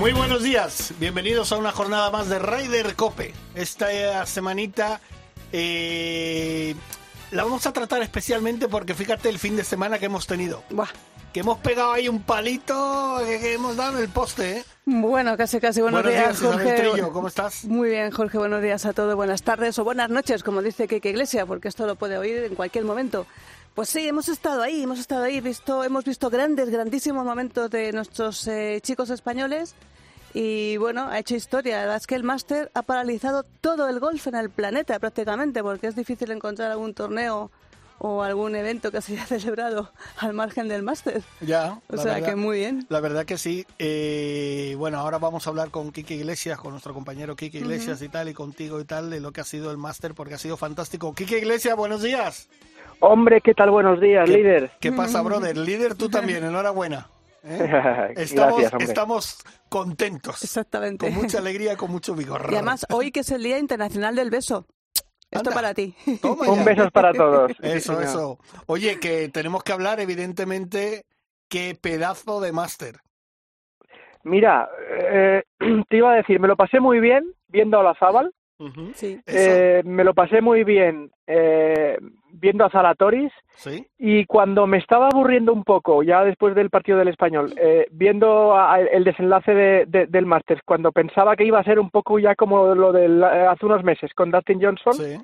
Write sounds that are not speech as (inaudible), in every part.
Muy buenos días, bienvenidos a una jornada más de Ryder Cope. Esta semanita eh, la vamos a tratar especialmente porque fíjate el fin de semana que hemos tenido. Buah. Que hemos pegado ahí un palito que, que hemos dado en el poste, ¿eh? Bueno, casi, casi. Buenos, Buenos días, Isabel Jorge. Trillo, ¿cómo estás? Muy bien, Jorge. Buenos días a todos. Buenas tardes o buenas noches, como dice Kike Iglesia, porque esto lo puede oír en cualquier momento. Pues sí, hemos estado ahí, hemos estado ahí, visto, hemos visto grandes, grandísimos momentos de nuestros eh, chicos españoles. Y bueno, ha hecho historia. La verdad es que el máster ha paralizado todo el golf en el planeta prácticamente, porque es difícil encontrar algún torneo o algún evento que se haya (laughs) celebrado al margen del máster. Ya. O sea verdad- que muy bien. La verdad que sí. Eh, bueno, ahora vamos a hablar con Kike Iglesias, con nuestro compañero Kike Iglesias y tal, y contigo y tal, de lo que ha sido el máster, porque ha sido fantástico. Kike Iglesias, buenos días. Hombre, ¿qué tal? Buenos días, ¿Qué- líder. ¿Qué pasa, (laughs) brother? Líder, tú también, enhorabuena. ¿Eh? (laughs) Estamos, Gracias, hombre. estamos contentos. Exactamente. Con mucha alegría con mucho vigor. Y además, hoy que es el Día Internacional del Beso. Esto Anda. para ti. Un beso para todos. (laughs) Eso, Sí, eso. Oye, que tenemos que hablar, evidentemente, qué pedazo de máster. Mira, eh, (clears throat) te iba a decir, me lo pasé muy bien viendo a la Zabal, Sí. Eh, me lo pasé muy bien eh, viendo a Zalatoris sí. y cuando me estaba aburriendo un poco, ya después del partido del español, eh, viendo a- a- el desenlace de- de- del Masters, cuando pensaba que iba a ser un poco ya como lo de hace unos meses con Dustin Johnson, Sí,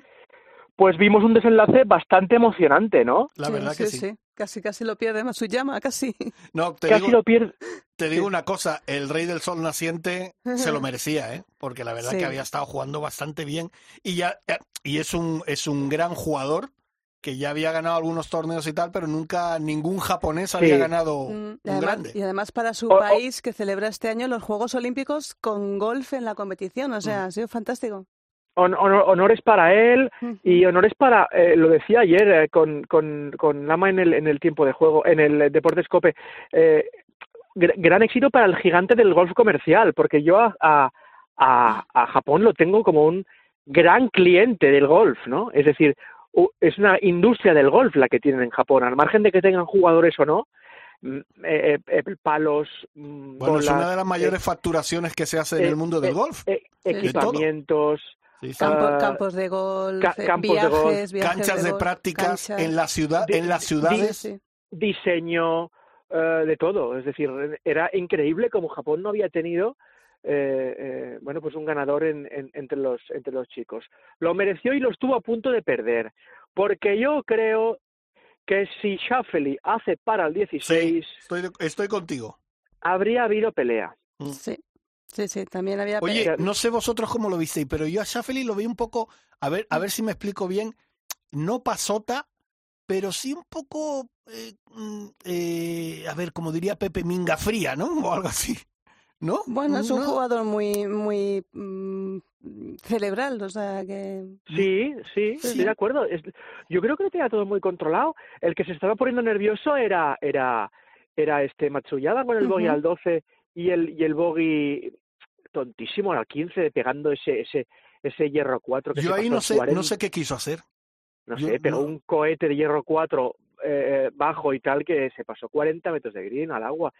pues vimos un desenlace bastante emocionante, ¿no? la Sí, verdad que sí. Casi, casi lo pierde Matsuyama, casi. No, (laughs) te Casi digo, lo pierde. te digo una cosa, el Rey del Sol naciente se lo (laughs) merecía, ¿eh? Porque la verdad Sí. que había estado jugando bastante bien y ya y es un es un gran jugador que ya había ganado algunos torneos y tal, pero nunca ningún japonés había Sí. ganado Mm, y, un además, grande. y además para su país que celebra este año los Juegos Olímpicos con golf en la competición. O Mm. sea, ha sido fantástico. Hon- honor- honores para él y honores para, eh, lo decía ayer eh, con, con, con Lama en el, en el tiempo de juego, en el Deportes Cope, eh, gr- gran éxito para el gigante del golf comercial, porque yo a, a, a- a Japón lo tengo como un gran cliente del golf, ¿no? Es decir, es una industria del golf la que tienen en Japón, al margen de que tengan jugadores o no, mm, eh, eh, palos, mm, Bueno, es una de las eh, mayores facturaciones que se hace en eh, el mundo del eh, golf. eh, equipamientos, Sí, sí. Campo- Ah, campos de golf, ca- campos de golf, viajes, Canchas de golf, prácticas canchas. en la ciudad, en las de- ciudades. Diseño, eh, de todo. Es decir, era increíble como Japón no había tenido, eh, eh, bueno, pues un ganador en- en- entre los entre los chicos. Lo mereció y lo estuvo a punto de perder, porque yo creo que si Schauffele hace para el 16, Estoy, estoy contigo. habría habido pelea. Sí. Sí, sí, también había... Oye, no sé vosotros cómo lo visteis, pero yo a Schaffely lo vi un poco, a ver, a ver si me explico bien, no pasota, pero sí un poco, eh, mm, eh, a ver, como diría Pepe, minga fría, ¿no? O algo así, ¿no? Bueno, es un No. jugador muy, muy mm, cerebral, o sea que... Sí, sí, Sí. estoy de acuerdo. Es- yo creo que lo tenía todo muy controlado. El que se estaba poniendo nervioso era era era este Matsuyama con el bogey Ujú. al 12 y el y el bogey tontísimo al 15 pegando ese ese ese hierro 4 que Yo se ahí no sé, 40. no sé qué quiso hacer. No yo sé, pegó no- un cohete de hierro 4 eh, bajo y tal que se pasó 40 metros de green al agua.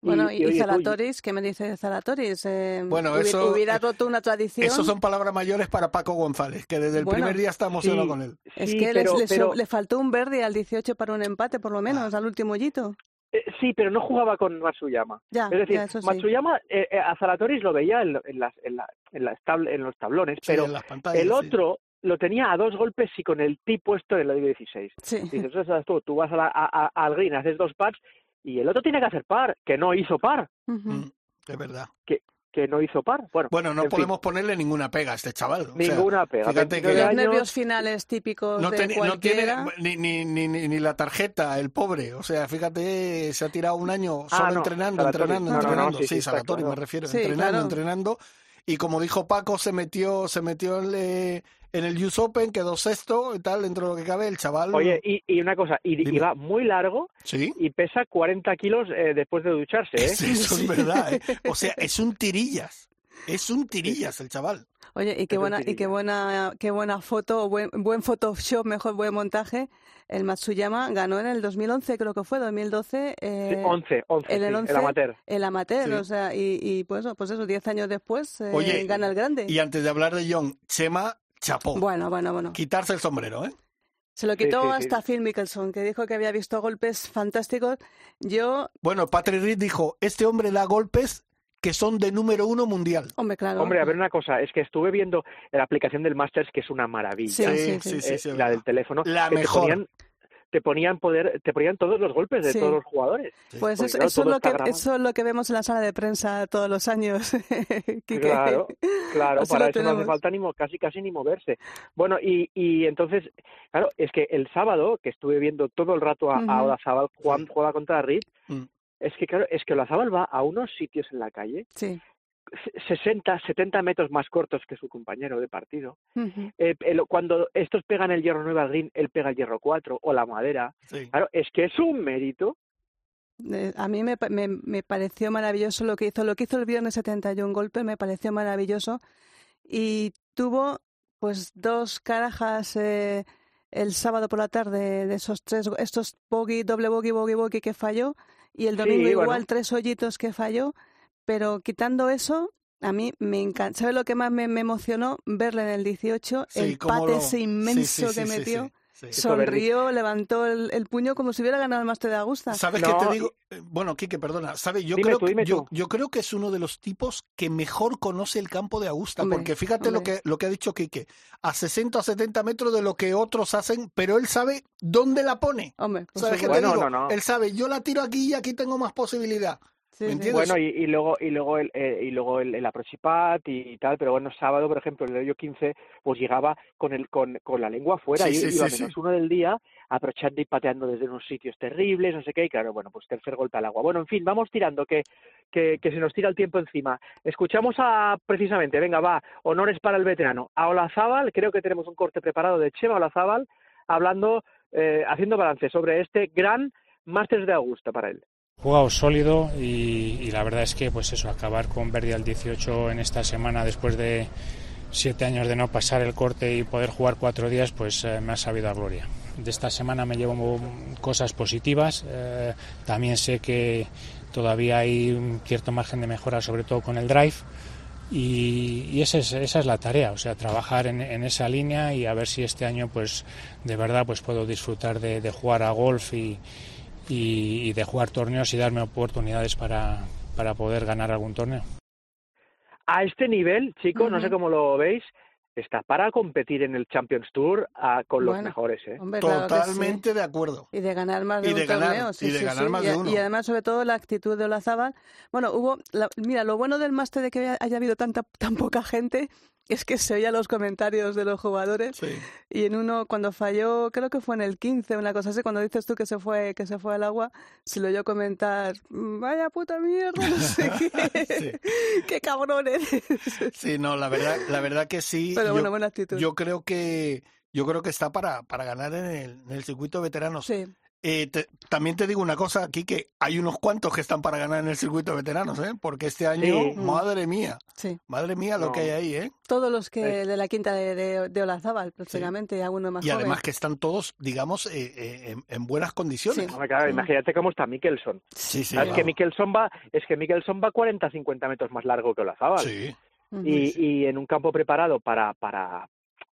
Bueno, y, oye, tú, Zalatoris, ¿qué me dice de Zalatoris? Eh, Bueno, hubi- eso- Hubiera roto una tradición. Esos son palabras mayores para Paco González, que desde el Bueno, primer día está emocionado sí. con él. Es sí, que pero- les- pero- le faltó un verde al 18 para un empate, por lo menos, al último hoyito. Eh, sí, pero no jugaba con Matsuyama. Ya, Es decir, ya, eso sí. Matsuyama eh, eh, a Zalatoris lo veía en, lo- en las, en, la- en, las tabl- en los tablones, Sí, pero en las pantallas, el sí. otro lo tenía a dos golpes y con el tee puesto en la 16. Sí. Dices, tú, tú vas a la- a- a- al green, haces dos pars y el otro tiene que hacer par, que no hizo par. Mm, es verdad. que no hizo par. Bueno, Bueno, no fin, podemos ponerle ninguna pega a este chaval. o sea, ninguna pega. fíjate 29 que- Los años, nervios finales típicos no, de teni- no tiene ni, ni, ni, ni, ni la tarjeta, el pobre. O sea, fíjate, se ha tirado un año Ah, solo no, entrenando, Salatori. entrenando, No, no, no, entrenando. sí, sí, Salatori me refiero, Sí, entrenando, claro. entrenando. y como dijo Paco, se metió, se metió en, eh, en el US Open, quedó sexto y tal, dentro de lo que cabe, el chaval. Oye, y, y una cosa, y, y va muy largo ¿Sí? y pesa 40 kilos eh, después de ducharse, ¿eh? Sí, eso es (laughs) verdad, ¿eh? O sea, es un tirillas. Es un tirillas el chaval. Oye, y qué Es buena, y qué buena, qué buena foto, buen, buen Photoshop, mejor buen montaje. El Matsuyama ganó en el 2011, creo que fue, 2012. Sí, Eh, 11, 11, en el sí, 11, el amateur. El amateur, Sí. o sea, y, y pues, pues eso, 10 años después eh, Oye, gana el grande. Y antes de hablar de John, Chema chapó. Bueno, bueno, bueno. Quitarse el sombrero, ¿eh? Se lo quitó sí, sí. hasta Phil Mickelson, que dijo que había visto golpes fantásticos. Yo, Bueno, Patrick Reed dijo, este hombre da golpes que son de número uno mundial. hombre, claro. Hombre, a ver una cosa, es que estuve viendo la aplicación del Masters, que es una maravilla. Sí, sí, sí. eh, sí, la del teléfono. La que mejor. Te ponían, te ponían poder, te ponían todos los golpes de Sí. todos los jugadores. Pues eso, claro, eso es lo que, eso es lo que vemos en la sala de prensa todos los años. (laughs) Claro, claro, para eso no hace falta ni casi casi ni moverse. Bueno, y, y entonces, claro, es que el sábado, que estuve viendo todo el rato a, a Ujú. Olazábal Juan Sí. juega contra Reed, Mm. es que claro, es que Olazábal va a unos sitios en la calle, Sí. Se- 60, 70 metros más cortos que su compañero de partido. Eh, el- cuando estos pegan el hierro 9 al green, él pega el hierro 4 o la madera. Sí. Claro, es que es un mérito. Eh, A mí me, me, me pareció maravilloso lo que hizo. Lo que hizo el viernes 71 golpes me pareció maravilloso. Y tuvo pues dos carajas eh, el sábado por la tarde de esos tres, estos bogey, doble bogey, bogey, bogey que falló. Y el Sí, domingo igual bueno. tres hoyitos que falló. Pero quitando eso, a mí me encanta. ¿Sabes lo que más me, me emocionó? Verle en el 18, Sí, el pate lo- ese sí, inmenso sí, que sí, metió. sí, sí. Sonrió, levantó el, el puño como si hubiera ganado el máster de Augusta. ¿Sabes No, qué te digo? Eh, Bueno, Quique, perdona. ¿Sabes? Yo, Dime creo tú, que, yo, creo que es uno de los tipos que mejor conoce el campo de Augusta. Hombre, porque fíjate lo que, lo que ha dicho Quique. A 60 o 70 metros de lo que otros hacen, pero él sabe dónde la pone. Hombre, por ¿Sabes qué te Bueno, digo? no, no. Él sabe, yo la tiro aquí y aquí tengo más posibilidad. Sí, ¿Me sí. entiendes? Bueno, y, y luego y luego el eh, y luego el, el aproxipat y, tal, pero bueno, sábado, por ejemplo, el hoyo 15, pues llegaba con el con, con la lengua afuera Sí, y sí, iba sí, menos sí. uno del día, aprovechando y pateando desde unos sitios terribles, no sé qué, y claro, bueno, pues tercer golpe al agua. Bueno, en fin, vamos tirando, que, que, que se nos tira el tiempo encima. Escuchamos a, precisamente, venga, va, honores para el veterano. A Olazábal, creo que tenemos un corte preparado de Chema Olazábal, hablando, eh, haciendo balance sobre este gran Masters de Augusta para él. Jugado sólido y, y la verdad es que pues eso acabar con Verdi al 18 en esta semana después de siete años de no pasar el corte y poder jugar cuatro días pues eh, me ha sabido a gloria. De esta semana me llevo cosas positivas. Eh, también sé que todavía hay un cierto margen de mejora sobre todo con el drive. Y, y esa, es, esa es la tarea, o sea, trabajar en, en, esa línea y a ver si este año, pues, de verdad, pues puedo disfrutar de, de jugar a golf y, y, y, de jugar torneos y darme oportunidades para, para poder ganar algún torneo. A este nivel, chicos, uh -huh. no sé cómo lo veis, está para competir en el Champions Tour uh, con los mejores. ¿eh? Hombre, Totalmente de acuerdo. Y de ganar más de y de un ganar, torneo. Sí, y de sí, ganar sí. más y, de uno. Y además, sobre todo, la actitud de Olazábal. Bueno, hubo. La, mira, lo bueno del máster de que haya habido tanta, tan poca gente es que se oían los comentarios de los jugadores. Sí. Y en uno, cuando falló, creo que fue en el 15, una cosa así, cuando dices tú que se fue, que se fue al agua, se lo oyó comentar, vaya puta mierda, no sé qué, (laughs) sí. qué (laughs) cabrón eres. Sí, no, la verdad, la verdad que sí. Pero yo, bueno, buena actitud. Yo creo que, yo creo que está para, para ganar en el, en el circuito de veteranos. Sí. Eh, te, también te digo una cosa aquí que hay unos cuantos que están para ganar en el circuito de veteranos, ¿eh? Porque este año, sí. madre mía, sí. madre mía lo no. que hay ahí, ¿eh? Todos los que de la quinta de, de, de Olazábal, prácticamente, sí. alguno más Y joven. además que están todos, digamos, eh, eh, en, en, buenas condiciones. Sí. Claro, imagínate cómo está Mikkelson. Sí, sí. Es claro. que Mikkelson va, es que Mikkelson va 40, 50 metros más largo que Olazábal. Sí. Y, y, en un campo preparado para, para,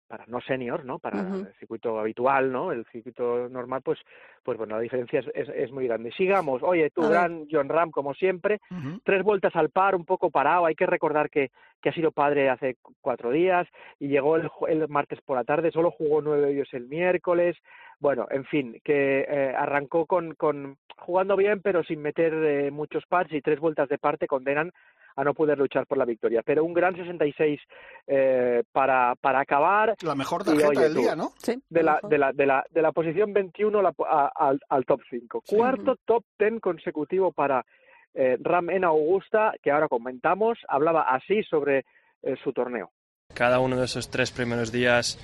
para no senior, ¿no? Para uh -huh. el circuito habitual, ¿no? El circuito normal, pues, pues bueno, la diferencia es, es, es muy grande. Sigamos. Oye, tu gran John Ram, como siempre, uh -huh. tres vueltas al par, un poco parado. Hay que recordar que, que ha sido padre hace cuatro días y llegó el, el martes por la tarde. Solo jugó nueve hoyos el miércoles. Bueno, en fin, que eh, arrancó con, con jugando bien, pero sin meter eh, muchos pads y tres vueltas de parte condenan a no poder luchar por la victoria. Pero un gran 66 eh, para, para acabar. La mejor tarjeta y, oye, del tú, día, ¿no? Sí, de, la, de, la, de, la, de la posición 21 la, a, al, al, top 5. Sí. Cuarto top 10 consecutivo para eh, Ram en Augusta, que ahora comentamos. Hablaba así sobre eh, su torneo. Cada uno de esos tres primeros días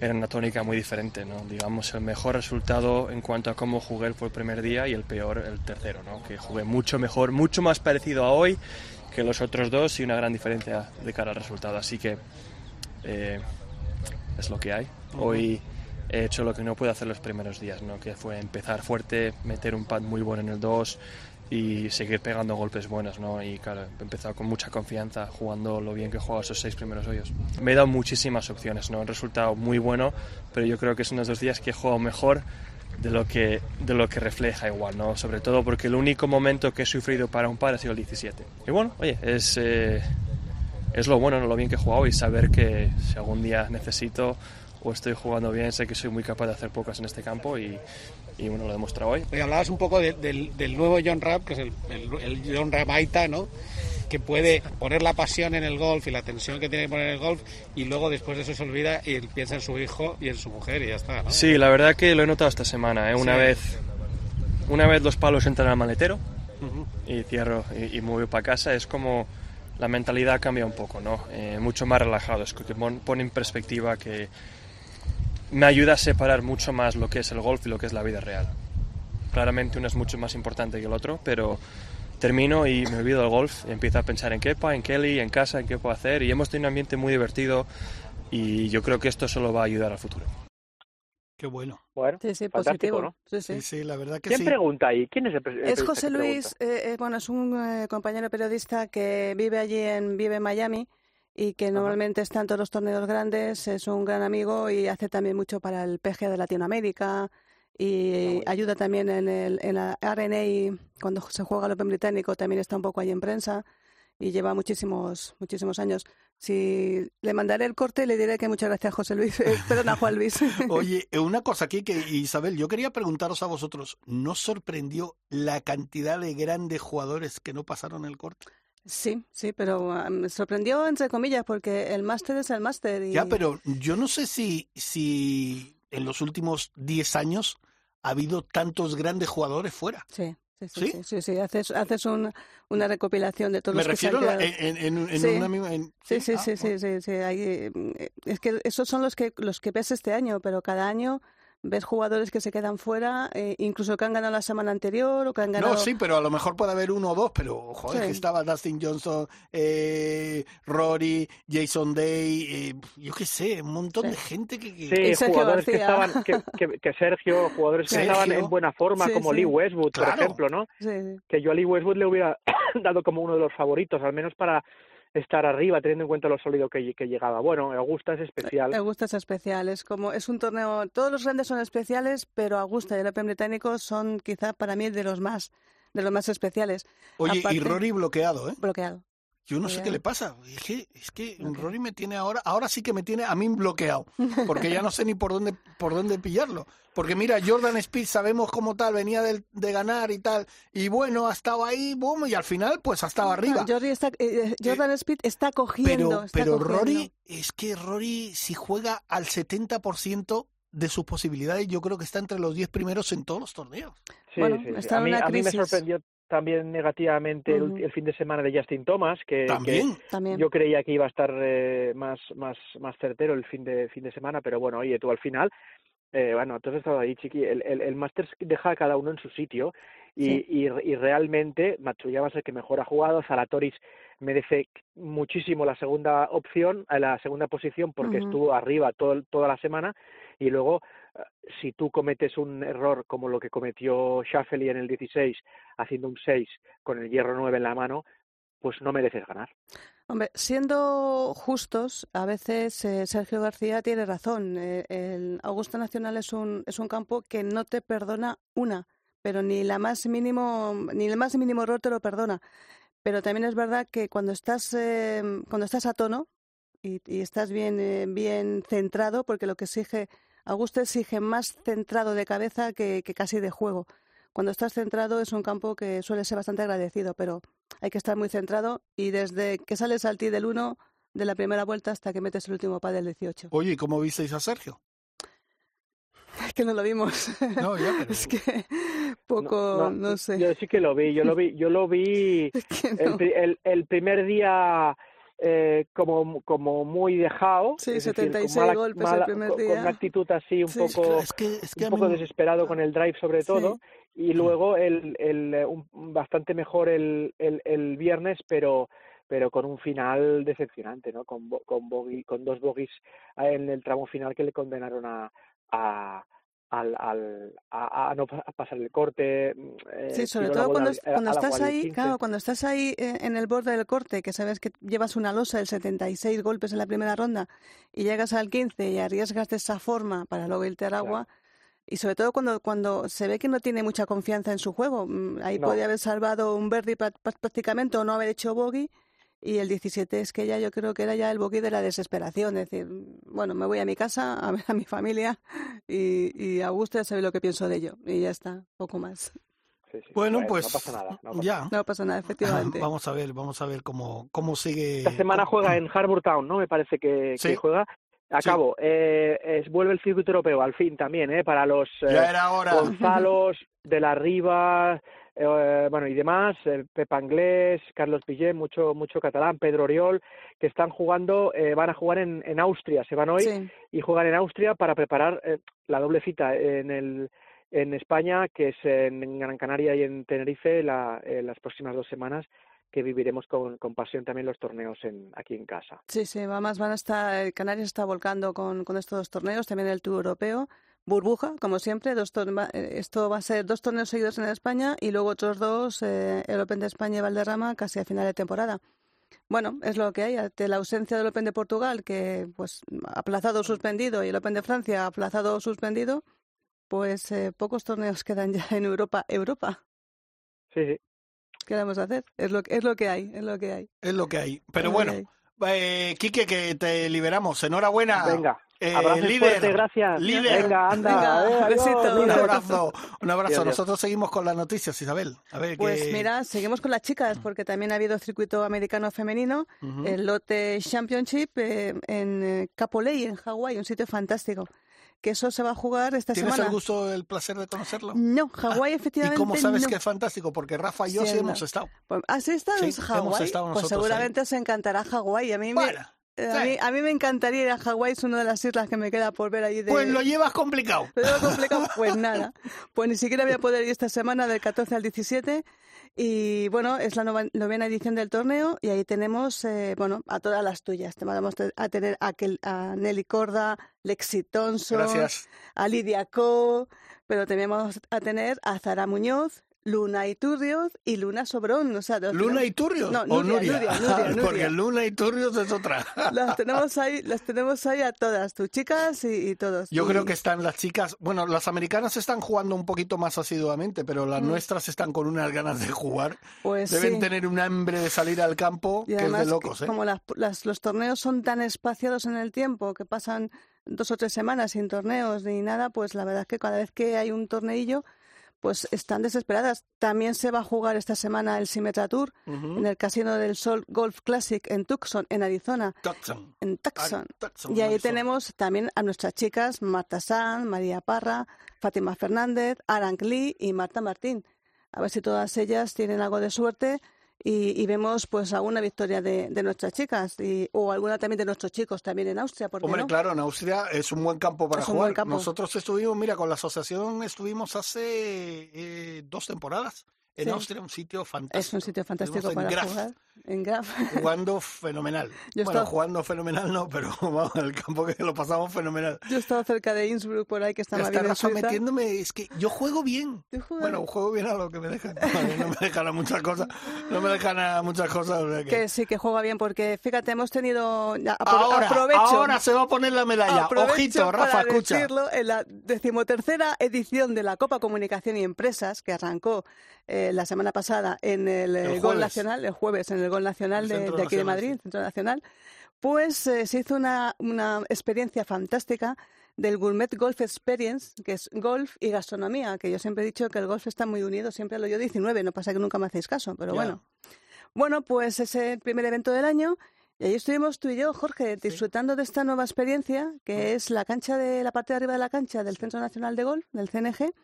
era una tónica muy diferente, ¿no? Digamos, el mejor resultado en cuanto a cómo jugué fue el primer día y el peor el tercero, ¿no? Que jugué mucho mejor, mucho más parecido a hoy que los otros dos y una gran diferencia de cara al resultado. Así que eh, es lo que hay. Hoy he hecho lo que no pude hacer los primeros días, ¿no? Que fue empezar fuerte, meter un pad muy bueno en el 2 y seguir pegando golpes buenos, ¿no? Y claro, he empezado con mucha confianza, jugando lo bien que he jugado esos seis primeros hoyos. Me he dado muchísimas opciones, ¿no? Un resultado muy bueno, pero yo creo que es uno de los días que he jugado mejor de lo que, de lo que refleja igual, ¿no? Sobre todo porque el único momento que he sufrido para un par ha sido el 17. Y bueno, oye, es, eh, es lo bueno, ¿no? lo bien que he jugado y saber que si algún día necesito o estoy jugando bien, sé que soy muy capaz de hacer pocas en este campo y, y bueno, lo he demostrado hoy. Hoy hablabas un poco de, del, del, nuevo John Rapp, que es el, el, John Rabaita, ¿no? Que puede poner la pasión en el golf y la tensión que tiene que poner en el golf y luego después de eso se olvida y piensa en su hijo y en su mujer y ya está. ¿no? Sí, la verdad que lo he notado esta semana. ¿eh? Una, sí. vez, una vez los palos entran al maletero uh -huh. y cierro y, y me voy para casa, es como la mentalidad cambia un poco, ¿no? Eh, mucho más relajado, es que pone en perspectiva que me ayuda a separar mucho más lo que es el golf y lo que es la vida real. Claramente uno es mucho más importante que el otro, pero termino y me olvido del golf y empiezo a pensar en Kepa, en Kelly, en casa, en qué puedo hacer y hemos tenido un ambiente muy divertido y yo creo que esto solo va a ayudar al futuro. Qué bueno. Bueno, sí, sí, positivo, ¿no? Sí, sí. sí, la verdad que ¿Quién sí. pregunta ahí? ¿Quién es el, el Es José Luis, eh, bueno, es un eh, compañero periodista que vive allí en vive en Miami y que normalmente está en todos los torneos grandes, es un gran amigo y hace también mucho para el PGA de Latinoamérica y ayuda también en, el, en la RNA cuando se juega el Open británico, también está un poco ahí en prensa y lleva muchísimos muchísimos años. Si le mandaré el corte, le diré que muchas gracias, José Luis. Eh, (laughs) perdona, Juan Luis. (laughs) (laughs) Oye, una cosa aquí que Isabel, yo quería preguntaros a vosotros, ¿no sorprendió la cantidad de grandes jugadores que no pasaron el corte? Sí, sí, pero uh, me sorprendió entre comillas porque el máster es el máster. Y... Ya, pero yo no sé si, si en los últimos 10 años ha habido tantos grandes jugadores fuera. Sí. Sí, sí, sí, sí, sí. haces, haces un, una recopilación de todos Me los que refiero se han en, en, en, sí. una en... Sí, sí, sí, ah, sí, sí, sí, Hay, es que esos son los que los que ves este año, pero cada año ves jugadores que se quedan fuera, eh, incluso que han ganado la semana anterior o que han ganado... No, sí, pero a lo mejor puede haber uno o dos, pero joder, sí. que estaba Dustin Johnson, eh, Rory, Jason Day, eh, yo qué sé, un montón sí. de gente que... que... Sí, jugadores que estaban, que, que, que, Sergio, jugadores que Sergio. estaban en buena forma, sí, como Lee Westwood, claro. por ejemplo, ¿no? Que yo a Lee Westwood le hubiera (coughs) dado como uno de los favoritos, al menos para estar arriba teniendo en cuenta lo sólido que, que, llegaba. Bueno, Augusta es especial. Augusta es especial, es como es un torneo, todos los grandes son especiales, pero Augusta y el Open británico son quizá para mí de los más de los más especiales. Oye, Aparte, y Rory bloqueado, ¿eh? Bloqueado. Yo no sé qué le pasa. Es que, es que okay. Rory me tiene ahora, ahora sí que me tiene a mí bloqueado, porque ya no sé ni por dónde, por dónde pillarlo. Porque mira, Jordan Speed sabemos cómo tal, venía de, de ganar y tal, y bueno, ha estado ahí, boom, y al final pues ha estado arriba. Jordan, está, eh, Jordan eh, Speed está cogiendo. Pero, está pero cogiendo. Rory, es que Rory si juega al 70% de sus posibilidades, yo creo que está entre los 10 primeros en todos los torneos. Sí, bueno, sí, sí. está A, en mí, una a mí me crisis. sorprendió también negativamente el, el fin de semana de Justin Thomas, que, También. que También. yo creía que iba a estar eh, más, más, más certero el fin de, fin de semana, pero bueno, oye, tú al final, eh, bueno, tú has estado ahí, Chiqui, el, el, el Masters deja a cada uno en su sitio y, Sí. y, y realmente Matsuyama es el que mejor ha jugado, Zalatoris merece muchísimo la segunda opción, eh, la segunda posición porque estuvo arriba todo, toda la semana y luego si tú cometes un error como lo que cometió Schauffele en el 16 haciendo un 6 con el hierro 9 en la mano, pues no mereces ganar. Hombre, siendo justos, a veces eh, Sergio García tiene razón. Eh, el Augusta Nacional es un, es un campo que no te perdona una, pero ni la más mínimo, ni el más mínimo error te lo perdona. Pero también es verdad que cuando estás, eh, cuando estás a tono y, y estás bien, eh, bien centrado, porque lo que exige, Augusta exige más centrado de cabeza que, que casi de juego. Cuando estás centrado es un campo que suele ser bastante agradecido, pero hay que estar muy centrado y desde que sales al tee del 1 de la primera vuelta hasta que metes el último pad del 18. Oye, ¿y cómo visteis a Sergio? (laughs) Es que no lo vimos. No, ya, (laughs) pero... es que poco, no, no, sé. Yo sí que lo vi, yo lo vi, yo lo vi (laughs) Es que el, no. pri- el, el primer día eh, como, como muy dejado. Sí, es decir, con 76 mala- golpes mala- el primer día. Con una actitud así un Sí, poco, claro, es que, es que un poco mí- desesperado con el drive sobre todo. Sí. Y luego el, el, un- bastante mejor el, el, el viernes, pero pero con un final decepcionante, ¿no? Con, con, bogey- con dos bogies en el tramo final que le condenaron a, a, al, al, a, a no pasar el corte. mm, eh, Sí, sobre todo cuando, a- la estás ahí, 15. claro, cuando estás ahí eh, en el borde del corte, que sabes que llevas una losa del 76 golpes en la primera ronda y llegas al 15 y arriesgas de esa forma para luego irte al agua. Y sobre todo cuando, cuando se ve que no tiene mucha confianza en su juego. Mm, Ahí No. podía haber salvado un pra- prácticamente o no haber hecho bogey. Y el 17 es que ya yo creo que era ya el bogey de la desesperación. Es decir, bueno, me voy a mi casa a ver a mi familia y, y a gusto ya sabe lo que pienso de ello. Y ya está, poco más. Sí, sí. Bueno, pues no pasa nada. no pasa ya. No pasa nada, efectivamente. (laughs) Vamos a ver, vamos a ver cómo, cómo sigue. Esta semana juega en Harbour Town, ¿no? Me parece que, Sí. que juega. Acabo. Eh, es- vuelve el circuito europeo, al fin también, ¿eh? Para los eh, Ya era hora. Gonzalos, De la Riva, eh, bueno, y demás, eh, Pepa Anglés, Carlos Pillén, mucho, mucho catalán, Pedro Oriol, que están jugando, eh, van a jugar en, en Austria, se van hoy Sí. y juegan en Austria para preparar eh, la doble cita en el en España, que es en Gran Canaria y en Tenerife, la, eh, las próximas dos semanas, que viviremos con, con pasión también los torneos en, aquí en casa. Sí, sí, además van a estar, Canarias está volcando con, con estos dos torneos, también el Tour Europeo, burbuja, como siempre, dos eh, esto va a ser dos torneos seguidos en España y luego otros dos, eh, el Open de España y Valderrama, casi a final de temporada. Bueno, es lo que hay, ante la ausencia del Open de Portugal, que pues aplazado o suspendido, y el Open de Francia aplazado o suspendido, pues eh, pocos torneos (laughs) quedan ya en Europa, Europa. Sí, sí. ¿Qué vamos a hacer? Es lo, que- es lo que hay, es lo que hay. Es lo que hay. Pero Es bueno, hay. eh, Quique, que te liberamos. Enhorabuena. Venga, Eh, abrazo líder. fuerte, gracias. líder. Venga, anda. Venga, eh, adiós, besito. Un abrazo, un abrazo. Nosotros seguimos con las noticias, Isabel. A ver, Pues que- mira, seguimos con las chicas porque también ha habido circuito americano femenino, el Lotte Championship eh, en eh, Kapolei, en Hawái, un sitio fantástico. Que eso se va a jugar esta ¿Tienes semana. el gusto, el placer de conocerlo? No, Hawái ¿Y efectivamente cómo sabes no. que es fantástico? Porque Rafa y yo Sí, hemos estado. Pues, ¿Has estado Sí, en Hawái? pues nosotros ahí. seguramente os encantará Hawái. A mí, me, Bueno, sí. A, mí, a mí me encantaría ir a Hawái, es una de las islas que me queda por ver allí de... Pues lo llevas complicado. Lo tengo complicado, (laughs) pues nada. Pues ni siquiera voy a poder ir esta semana del 14 al 17. Y bueno, es la novena edición del torneo y ahí tenemos, eh, bueno, a todas las tuyas. Te vamos a tener a, Kel- a Nelly Corda, Lexi Thompson, Gracias. a Lidia Co, pero tenemos a tener a Zara Muñoz, Luna Iturrioz y Luna Sobrón. O sea, ¿Luna Turrios? No, ¿O Nuria, Nuria, Nuria, Nuria. Porque Luna y Turrios es otra. Las tenemos ahí, las tenemos ahí a todas, tus chicas y, y todos. Yo Y- creo que están las chicas, bueno, las americanas están jugando un poquito más asiduamente, pero las nuestras están con unas ganas de jugar. Mm. pues Deben sí. tener un hambre de salir al campo Y que es además, de que locos, ¿eh? como las, las- los torneos son tan espaciados en el tiempo, que pasan dos o tres semanas sin torneos ni nada, pues la verdad es que cada vez que hay un torneillo, pues están desesperadas. También se va a jugar esta semana el Symmetra Tour en el Casino del Sol Golf Classic en Tucson, en Arizona. Tucson. En Tucson. Ah, Tucson, Y ahí Arizona. tenemos también a nuestras chicas Marta Sanz, María Parra, Fátima Fernández, Aran Lee y Marta Martín. A ver si todas ellas tienen algo de suerte y, y vemos pues alguna victoria de, de nuestras chicas y, o alguna también de nuestros chicos también en Austria, ¿por qué Hombre, no? claro, en Austria es un buen campo para Es jugar. campo. Nosotros estuvimos, mira, con la asociación estuvimos hace eh, dos temporadas en Sí. Austria, un sitio fantástico. Es un sitio fantástico en para Graf, jugar. En Graf. Jugando (laughs) fenomenal. Yo bueno, jugando fenomenal no, pero (laughs) vamos, el campo que lo pasamos fenomenal. Yo he estado cerca de Innsbruck por ahí, que Está bien en Suiza. metiéndome, es que yo juego bien. Bueno, juego bien a lo que me dejan. No me dejan a muchas cosas. No me dejan a muchas cosas. o sea que- Que sí, que juega bien, porque fíjate, hemos tenido... Ahora, aprovecho. ahora se va a poner la medalla. Aprovecho Ojito, Rafa, para escucha. decirlo, en la decimotercera edición de la Copa Comunicación y Empresas, que arrancó eh, la semana pasada en el, eh, El Gol. Nacional, el jueves en el Gol Nacional El de, aquí de Madrid. Centro Nacional, pues eh, se hizo una, una experiencia fantástica del Gourmet Golf Experience, que es golf y gastronomía, que yo siempre he dicho que el golf está muy unido, siempre lo yo 19, no pasa que nunca me hacéis caso, pero bueno. Bueno, pues ese primer evento del año y ahí estuvimos tú y yo, Jorge, disfrutando de esta nueva experiencia, que es la cancha de la parte de arriba de la cancha del Centro Nacional de Golf, del CNG.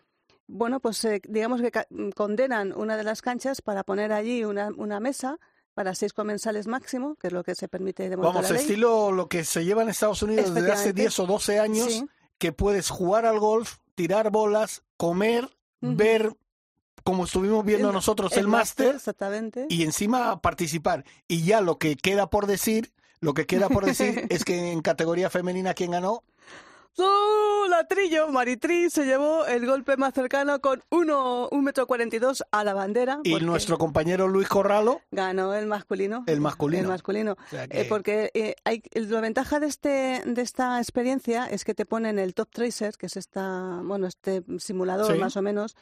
Bueno, pues eh, digamos que ca- condenan una de las canchas para poner allí una, una mesa para seis comensales máximo, que es lo que se permite de Vamos, estilo lo que se lleva en Estados Unidos desde hace Efectivamente. 10 o 12 años, Sí. que puedes jugar al golf, tirar bolas, comer, ver, como estuvimos viendo El- nosotros, el, máster, máster, Exactamente. y encima participar. Y ya lo que queda por decir, lo que queda por decir (laughs) es que en categoría femenina, ¿quién ganó? ¡Oh, latrillo! Maritri se llevó el golpe más cercano con uno, un metro cuarenta y dos a la bandera. Y nuestro compañero Luis Corralo, Ganó el masculino. El masculino. El masculino. O sea Eh, que- porque eh, hay, la ventaja de, este, de esta experiencia es que te ponen el Top Tracer, que es esta, bueno, este simulador Sí. más o menos,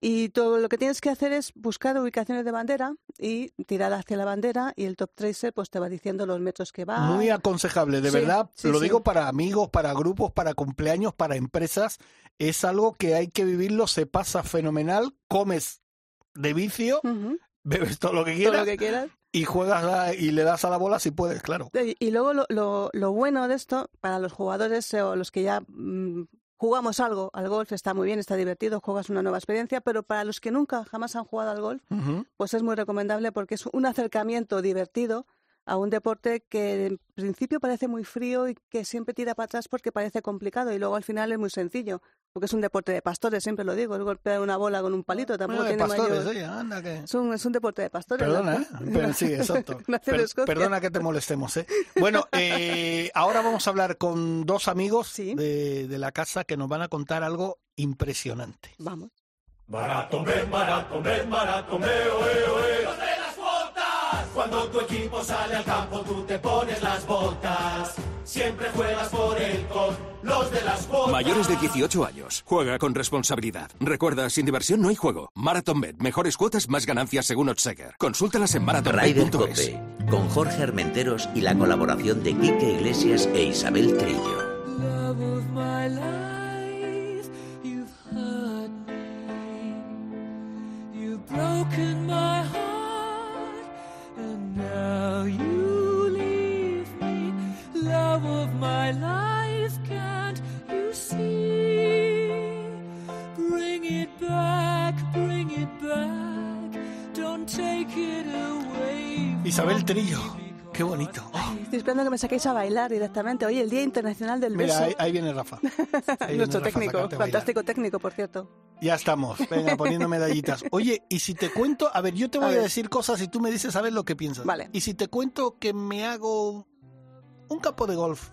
y todo lo que tienes que hacer es buscar ubicaciones de bandera y tirar hacia la bandera y el Top Tracer pues te va diciendo los metros que va. muy aconsejable, de Sí, verdad, sí, lo sí. digo para amigos, para grupos, para cumpleaños, para empresas, es algo que hay que vivirlo, se pasa fenomenal, comes de vicio, bebes todo lo que todo quieras lo que quieras. y juegas a- y le das a la bola si puedes, claro. Y, y luego lo, lo, lo bueno de esto, para los jugadores o los que ya mm, jugamos algo al golf, está muy bien, está divertido, juegas una nueva experiencia, pero para los que nunca jamás han jugado al golf, pues es muy recomendable porque es un acercamiento divertido a un deporte que en principio parece muy frío y que siempre tira para atrás porque parece complicado y luego al final es muy sencillo, porque es un deporte de pastores, siempre lo digo, es golpear una bola con un palito, tampoco tiene pastores, mayor... oye, anda que... Es un, es un deporte de pastores. ¿no? Perdona, ¿eh? Pero sí, (laughs) exacto. Nació en Per- Escocia. perdona que te molestemos, ¿eh? Bueno, (laughs) eh, ahora vamos a hablar con dos amigos Sí. de, de la casa que nos van a contar algo impresionante. Vamos. Barato, me, oe, oe. Cuando tu equipo sale al campo, tú te pones las botas. Siempre juegas por él con los de las botas. Mayores de 18 años. Juega con responsabilidad. Recuerda, sin diversión no hay juego. MarathonBet. Mejores cuotas, más ganancias según Oddsegger. Consúltalas en marathonbet.es. Con Jorge Armenteros y la colaboración de Quique Iglesias e Isabel Trillo. Esperando que me saquéis a bailar directamente. Hoy el Día Internacional del mira, Beso. ahí, ahí viene Rafa. (laughs) Ahí viene Nuestro Rafa a técnico, a bailar. fantástico técnico, por cierto. Ya estamos, venga, poniendo medallitas. (laughs) Oye, y si te cuento, a ver, yo te A voy a, ver. decir cosas y tú me dices a ver lo que piensas. Vale. Y si te cuento que me hago un campo de golf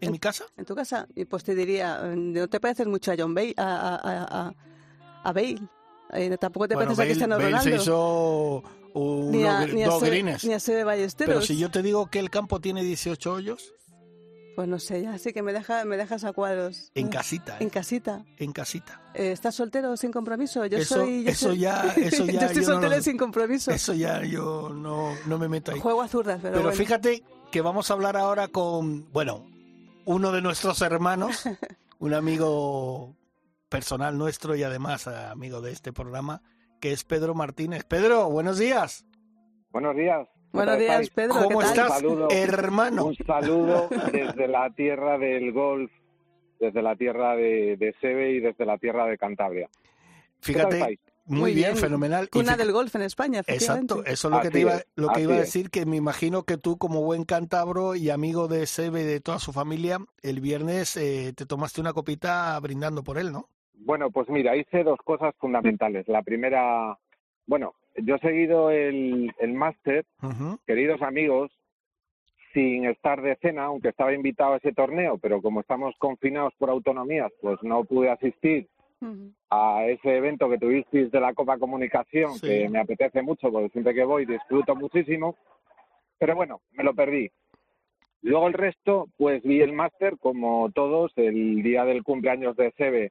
en mi casa, En tu casa, y pues te diría, eh, no te pareces mucho a John Bale, a, a, a, a- a Bale. Eh, tampoco te bueno, pareces a Cristiano Bale, Bale Ronaldo. se hizo uno, ni a, ni a dos greens. ni a Sebe Ballesteros. Pero si yo te digo que el campo tiene 18 hoyos, Pues no sé, ya sí que me, deja, me dejas a cuadros. en casita, En ¿eh? casita. en casita. Eh, ¿Estás soltero o sin compromiso? Yo Eso- soy... Yo eso soy- ya- eso (laughs) ya yo estoy yo no soltera lo- y sin compromiso. Eso ya yo no, no me meto ahí. Juego a zurdas, pero, Pero bueno. fíjate que vamos a hablar ahora con, bueno, uno de nuestros hermanos, (laughs) un amigo personal nuestro y además amigo de este programa, que es Pedro Martínez. Pedro, buenos días. Buenos días. Buenos ¿Cómo días, estáis? Pedro. ¿Cómo ¿qué tal? estás, Un saludo. hermano? Un saludo desde la tierra del golf, desde la tierra de, de Sebe y desde la tierra de Cantabria. ¿Qué tal Fíjate, muy, Muy bien, bien. fenomenal. Cuna del golf en España. Exacto, eso es lo que Así te iba, es, lo que iba a decir, que me imagino que tú como buen cántabro y amigo de Sebe y de toda su familia, el viernes eh, te tomaste una copita brindando por él, ¿no? Bueno, pues mira, hice dos cosas fundamentales. La primera, bueno, yo he seguido el, el máster, queridos amigos, sin estar de cena, aunque estaba invitado a ese torneo, pero como estamos confinados por autonomías, pues no pude asistir a ese evento que tuvisteis de la Copa Comunicación, Sí. que me apetece mucho, porque siempre que voy disfruto muchísimo, pero bueno, me lo perdí. Luego el resto, pues vi el máster, como todos, el día del cumpleaños de Sebe,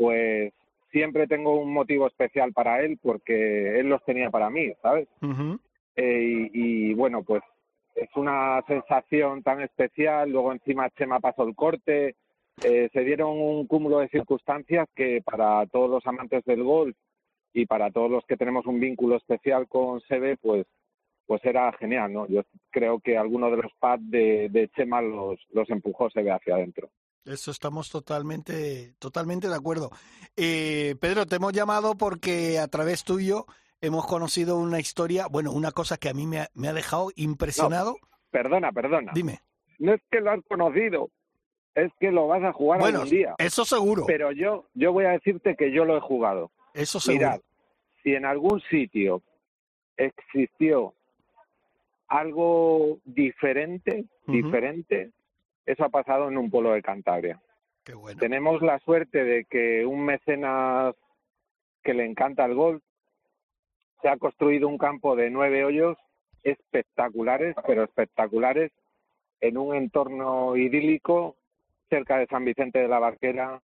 pues siempre tengo un motivo especial para él, porque él los tenía para mí, ¿sabes? Eh, y, y, bueno, pues es una sensación tan especial. Luego encima Chema pasó el corte. Eh, se dieron un cúmulo de circunstancias que para todos los amantes del golf y para todos los que tenemos un vínculo especial con Sebe, pues pues era genial, ¿no? Yo creo que alguno de los pads de, de Chema los, los empujó Sebe hacia adentro. Eso estamos totalmente, totalmente de acuerdo. Eh, Pedro, te hemos llamado porque a través tuyo hemos conocido una historia, bueno, una cosa que a mí me ha, me ha dejado impresionado. Perdona, perdona. Dime. No es que lo has conocido, es que lo vas a jugar Bueno, algún día. eso seguro. Pero yo, yo voy a decirte que yo lo he jugado. Eso seguro. Mirad, si en algún sitio existió algo diferente, diferente, eso ha pasado en un pueblo de Cantabria. Qué bueno. Tenemos la suerte de que un mecenas que le encanta el golf se ha construido un campo de nueve hoyos espectaculares, pero espectaculares, en un entorno idílico cerca de San Vicente de la Barquera,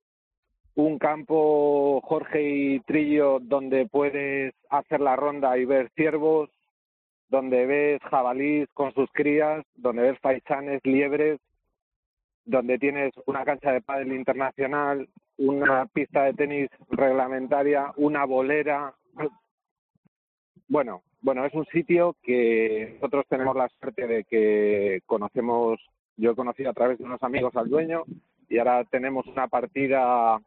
un campo Jorge y Trillo donde puedes hacer la ronda y ver ciervos, donde ves jabalís con sus crías, donde ves faisanes, liebres, donde tienes una cancha de pádel internacional, una pista de tenis reglamentaria, una bolera. Bueno, bueno, es un sitio que nosotros tenemos la suerte de que conocemos, yo he conocido a través de unos amigos al dueño y ahora tenemos una partida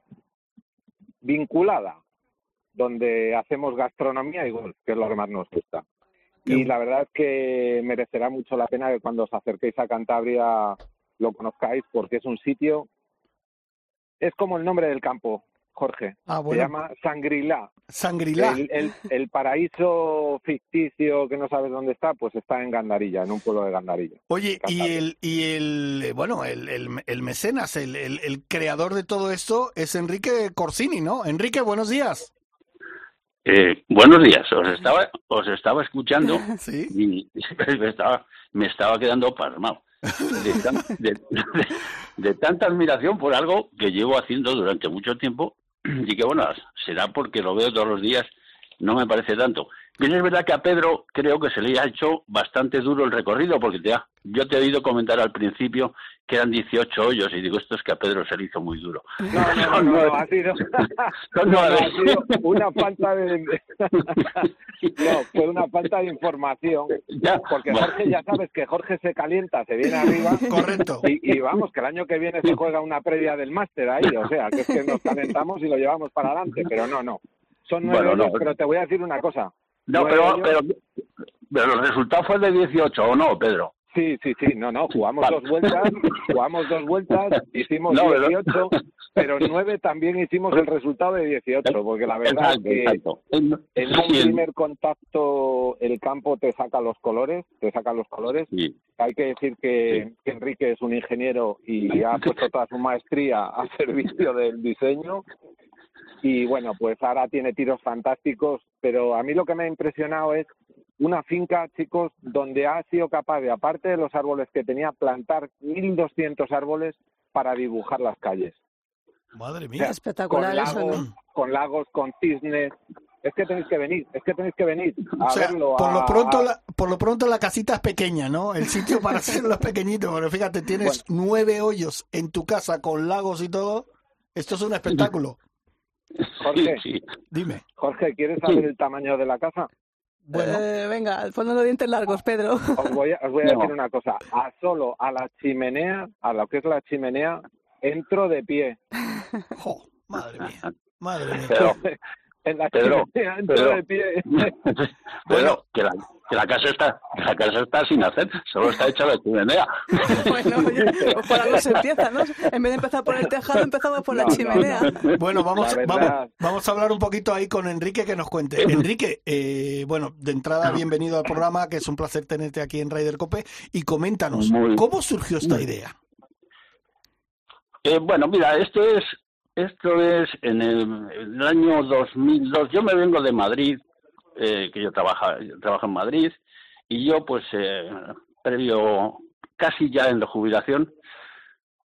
vinculada donde hacemos gastronomía y golf, que es lo que más nos gusta. Y la verdad es que merecerá mucho la pena que cuando os acerquéis a Cantabria lo conozcáis porque es un sitio, es como el nombre del campo, Jorge. Ah, Se llama Sangrilá. Sangrilá. El, el- el paraíso ficticio que no sabes dónde está, pues está en Gandarilla, en un pueblo de Gandarilla. Oye, y el, y el, bueno, el, el, el mecenas, el, el, el creador de todo esto es Enrique Corsini, ¿no? Enrique, buenos días. Eh, buenos días, os estaba, os estaba escuchando (laughs) Sí. y (laughs) me estaba, me estaba quedando pasmado de, tan- de- de- (laughs) de tanta admiración por algo que llevo haciendo durante mucho tiempo (clears throat) y que bueno, será porque lo veo todos los días, no me parece tanto. Bien, es verdad que a Pedro creo que se le ha hecho bastante duro el recorrido porque te ha- yo te he oído comentar al principio que eran 18 hoyos y digo, esto es que a Pedro se le hizo muy duro. No, no, no, no, no, ha sido, Son (laughs) no, (laughs) ha sido una falta de, no, fue una falta de información, (laughs) porque Jorge ya sabes que Jorge se calienta, se viene arriba, correcto, y, y vamos que el año que viene se juega una previa del máster ahí, o sea, que es que nos calentamos y lo llevamos para adelante, pero no, no, son nueve Bueno, no. pero te voy a decir una cosa, No, pero, pero, pero el resultado fue de 18, ¿o no, Pedro? Sí, sí, sí, no, no, jugamos Vale. dos vueltas, jugamos dos vueltas, (laughs) hicimos No, pero- 18, pero nueve también hicimos el resultado de 18, porque la verdad Exacto, es que exacto. en un Sí, primer contacto el campo te saca los colores, te saca los colores. Hay que decir que, que Enrique es un ingeniero y ha puesto toda su maestría a (laughs) servicio del diseño. Y bueno, pues ahora tiene tiros fantásticos, pero a mí lo que me ha impresionado es una finca, chicos, donde ha sido capaz de, aparte de los árboles que tenía, plantar 1.200 árboles para dibujar las calles. Madre O mía. sea, Espectacular con eso, lagos, ¿no? con lagos, con cisnes. Es que tenéis que venir, es que tenéis que venir a O sea, verlo. por a- lo pronto a- la, por lo pronto la casita es pequeña, ¿no? El sitio para (laughs) hacerlo es pequeñito, pero fíjate, tienes nueve hoyos en tu casa con lagos y todo. Esto es un (laughs) espectáculo. Jorge, Dime. Jorge, ¿quieres saber el tamaño de la casa? Eh, venga, los dientes largos, Pedro. (laughs) Os voy a, os voy a decir una cosa. A solo a la chimenea, a lo que es la chimenea, entro de pie. madre mía. Madre mía. Pero, en la Pedro, (laughs) chimenea entro Pedro. de pie. (laughs) Pedro, que la, que la casa está, que la casa está sin hacer, solo está hecha la chimenea. (laughs) Bueno, oye, por algo se empieza, ¿no? En vez de empezar por el tejado, empezamos por la chimenea. Bueno, vamos, vamos, vamos a hablar un poquito ahí con Enrique que nos cuente. Enrique, eh, bueno, de entrada, bienvenido al programa, que es un placer tenerte aquí en Raider Cope. Y coméntanos, Muy- ¿cómo surgió esta idea? Eh, bueno, mira, esto es, esto es en el, en el año 2002. Yo me vengo de Madrid, eh, que yo trabajo, yo trabajo en Madrid, y yo, pues, eh, previo, casi ya en la jubilación,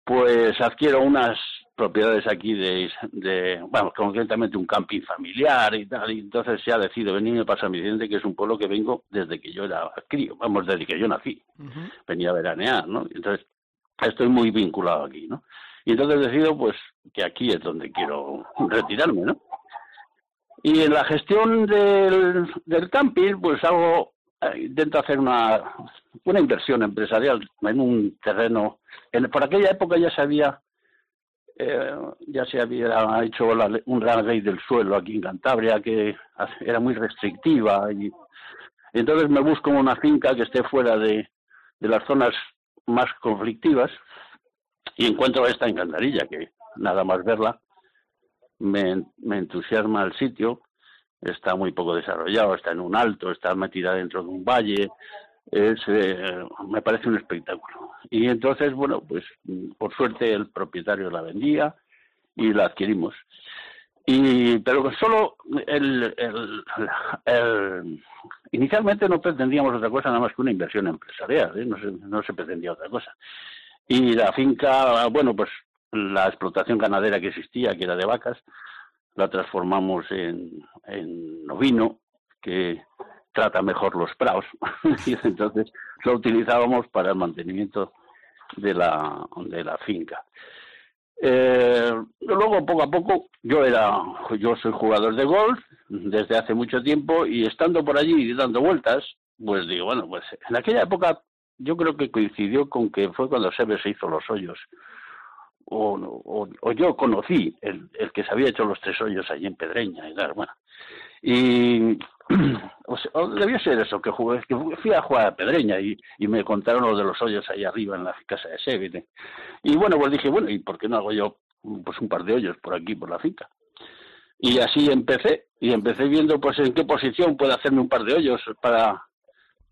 pues adquiero unas propiedades aquí de, de, bueno, concretamente un camping familiar y tal, y entonces ya decido venirme para San Vicente, que es un pueblo que vengo desde que yo era crío, vamos, desde que yo nací venía a veranear, ¿no? Entonces, estoy muy vinculado aquí, ¿no? Y entonces decido, pues, que aquí es donde quiero retirarme, ¿no? Y en la gestión del, del camping, pues hago, eh, intento hacer una, una inversión empresarial en un terreno. En, por aquella época ya se había eh, ya se había hecho la- un gran ley del suelo aquí en Cantabria que era muy restrictiva y entonces me busco una finca que esté fuera de, de las zonas más conflictivas y encuentro esta en Cantarilla que nada más verla me, entusiasma el sitio está muy poco desarrollado está en un alto está metida dentro de un valle es, eh, me parece un espectáculo. Y entonces, bueno, pues por suerte el propietario la vendía y la adquirimos. Y, pero solo el- inicialmente no pretendíamos otra cosa nada más que una inversión empresarial, ¿eh? no, se, no se pretendía otra cosa. Y la finca, bueno, pues la explotación ganadera que existía, que era de vacas, la transformamos en, en ovino, que trata mejor los praos (laughs) y entonces lo utilizábamos para el mantenimiento de la, de la finca. Eh, luego, poco a poco, yo era, yo soy jugador de golf desde hace mucho tiempo y estando por allí dando vueltas, pues digo, bueno, pues en aquella época yo creo que coincidió con que fue cuando Sebe se hizo los hoyos. O, o, yo conocí el, el que se había hecho los tres hoyos allí en Pedreña y tal, bueno. Y (clears throat) o sea, debió ser eso, que, jugué, que fui a jugar a Pedreña y, y me contaron lo de los hoyos ahí arriba en la casa de Seville. Y bueno, pues dije, bueno, ¿y por qué no hago yo pues un par de hoyos por aquí, por la finca? Y así empecé, y empecé viendo pues en qué posición puedo hacerme un par de hoyos para,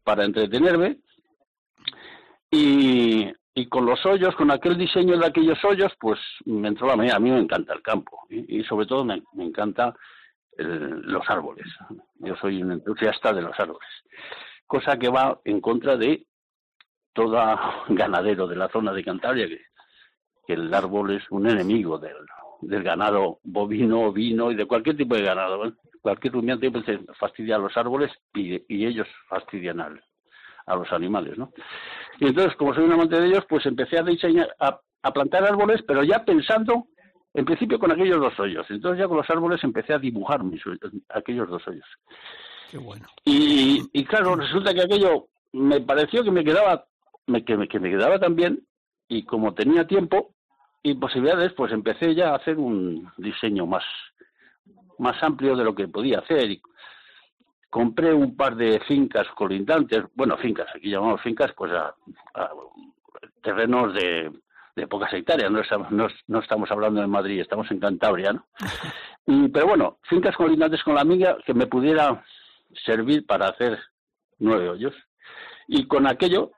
para entretenerme. Y, y con los hoyos, con aquel diseño de aquellos hoyos, pues me entró la manía. A mí me encanta el campo y, y sobre todo me, encanta el- los árboles. Yo soy un entusiasta de los árboles, cosa que va en contra de todo (laughs) ganadero de la zona de Cantabria, que, el árbol es un enemigo del, del ganado bovino, ovino y de cualquier tipo de ganado. ¿eh? Cualquier rumiante pues, fastidia a los árboles y, y ellos fastidian al, a los animales, ¿no? Y entonces, como soy un amante de ellos, pues empecé a diseñar, a, a plantar árboles, pero ya pensando, en principio con aquellos dos hoyos. Entonces ya con los árboles empecé a dibujar mis, aquellos dos hoyos. Qué bueno. Y, y claro, resulta que aquello me pareció que me quedaba, me, que, me, que me quedaba tan bien, y como tenía tiempo y posibilidades, pues empecé ya a hacer un diseño más, más amplio de lo que podía hacer. Y compré un par de fincas colindantes, bueno, fincas, aquí llamamos fincas, pues a, a terrenos de, de pocas hectáreas, no estamos, no, no estamos hablando de Madrid, estamos en Cantabria, ¿no? (laughs) Y, pero bueno, fincas colindantes con la mía que me pudiera servir para hacer nueve hoyos. Y con aquello,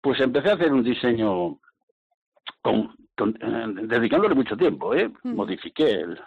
pues empecé a hacer un diseño con, con- eh, dedicándole mucho tiempo, ¿eh? Modifiqué el,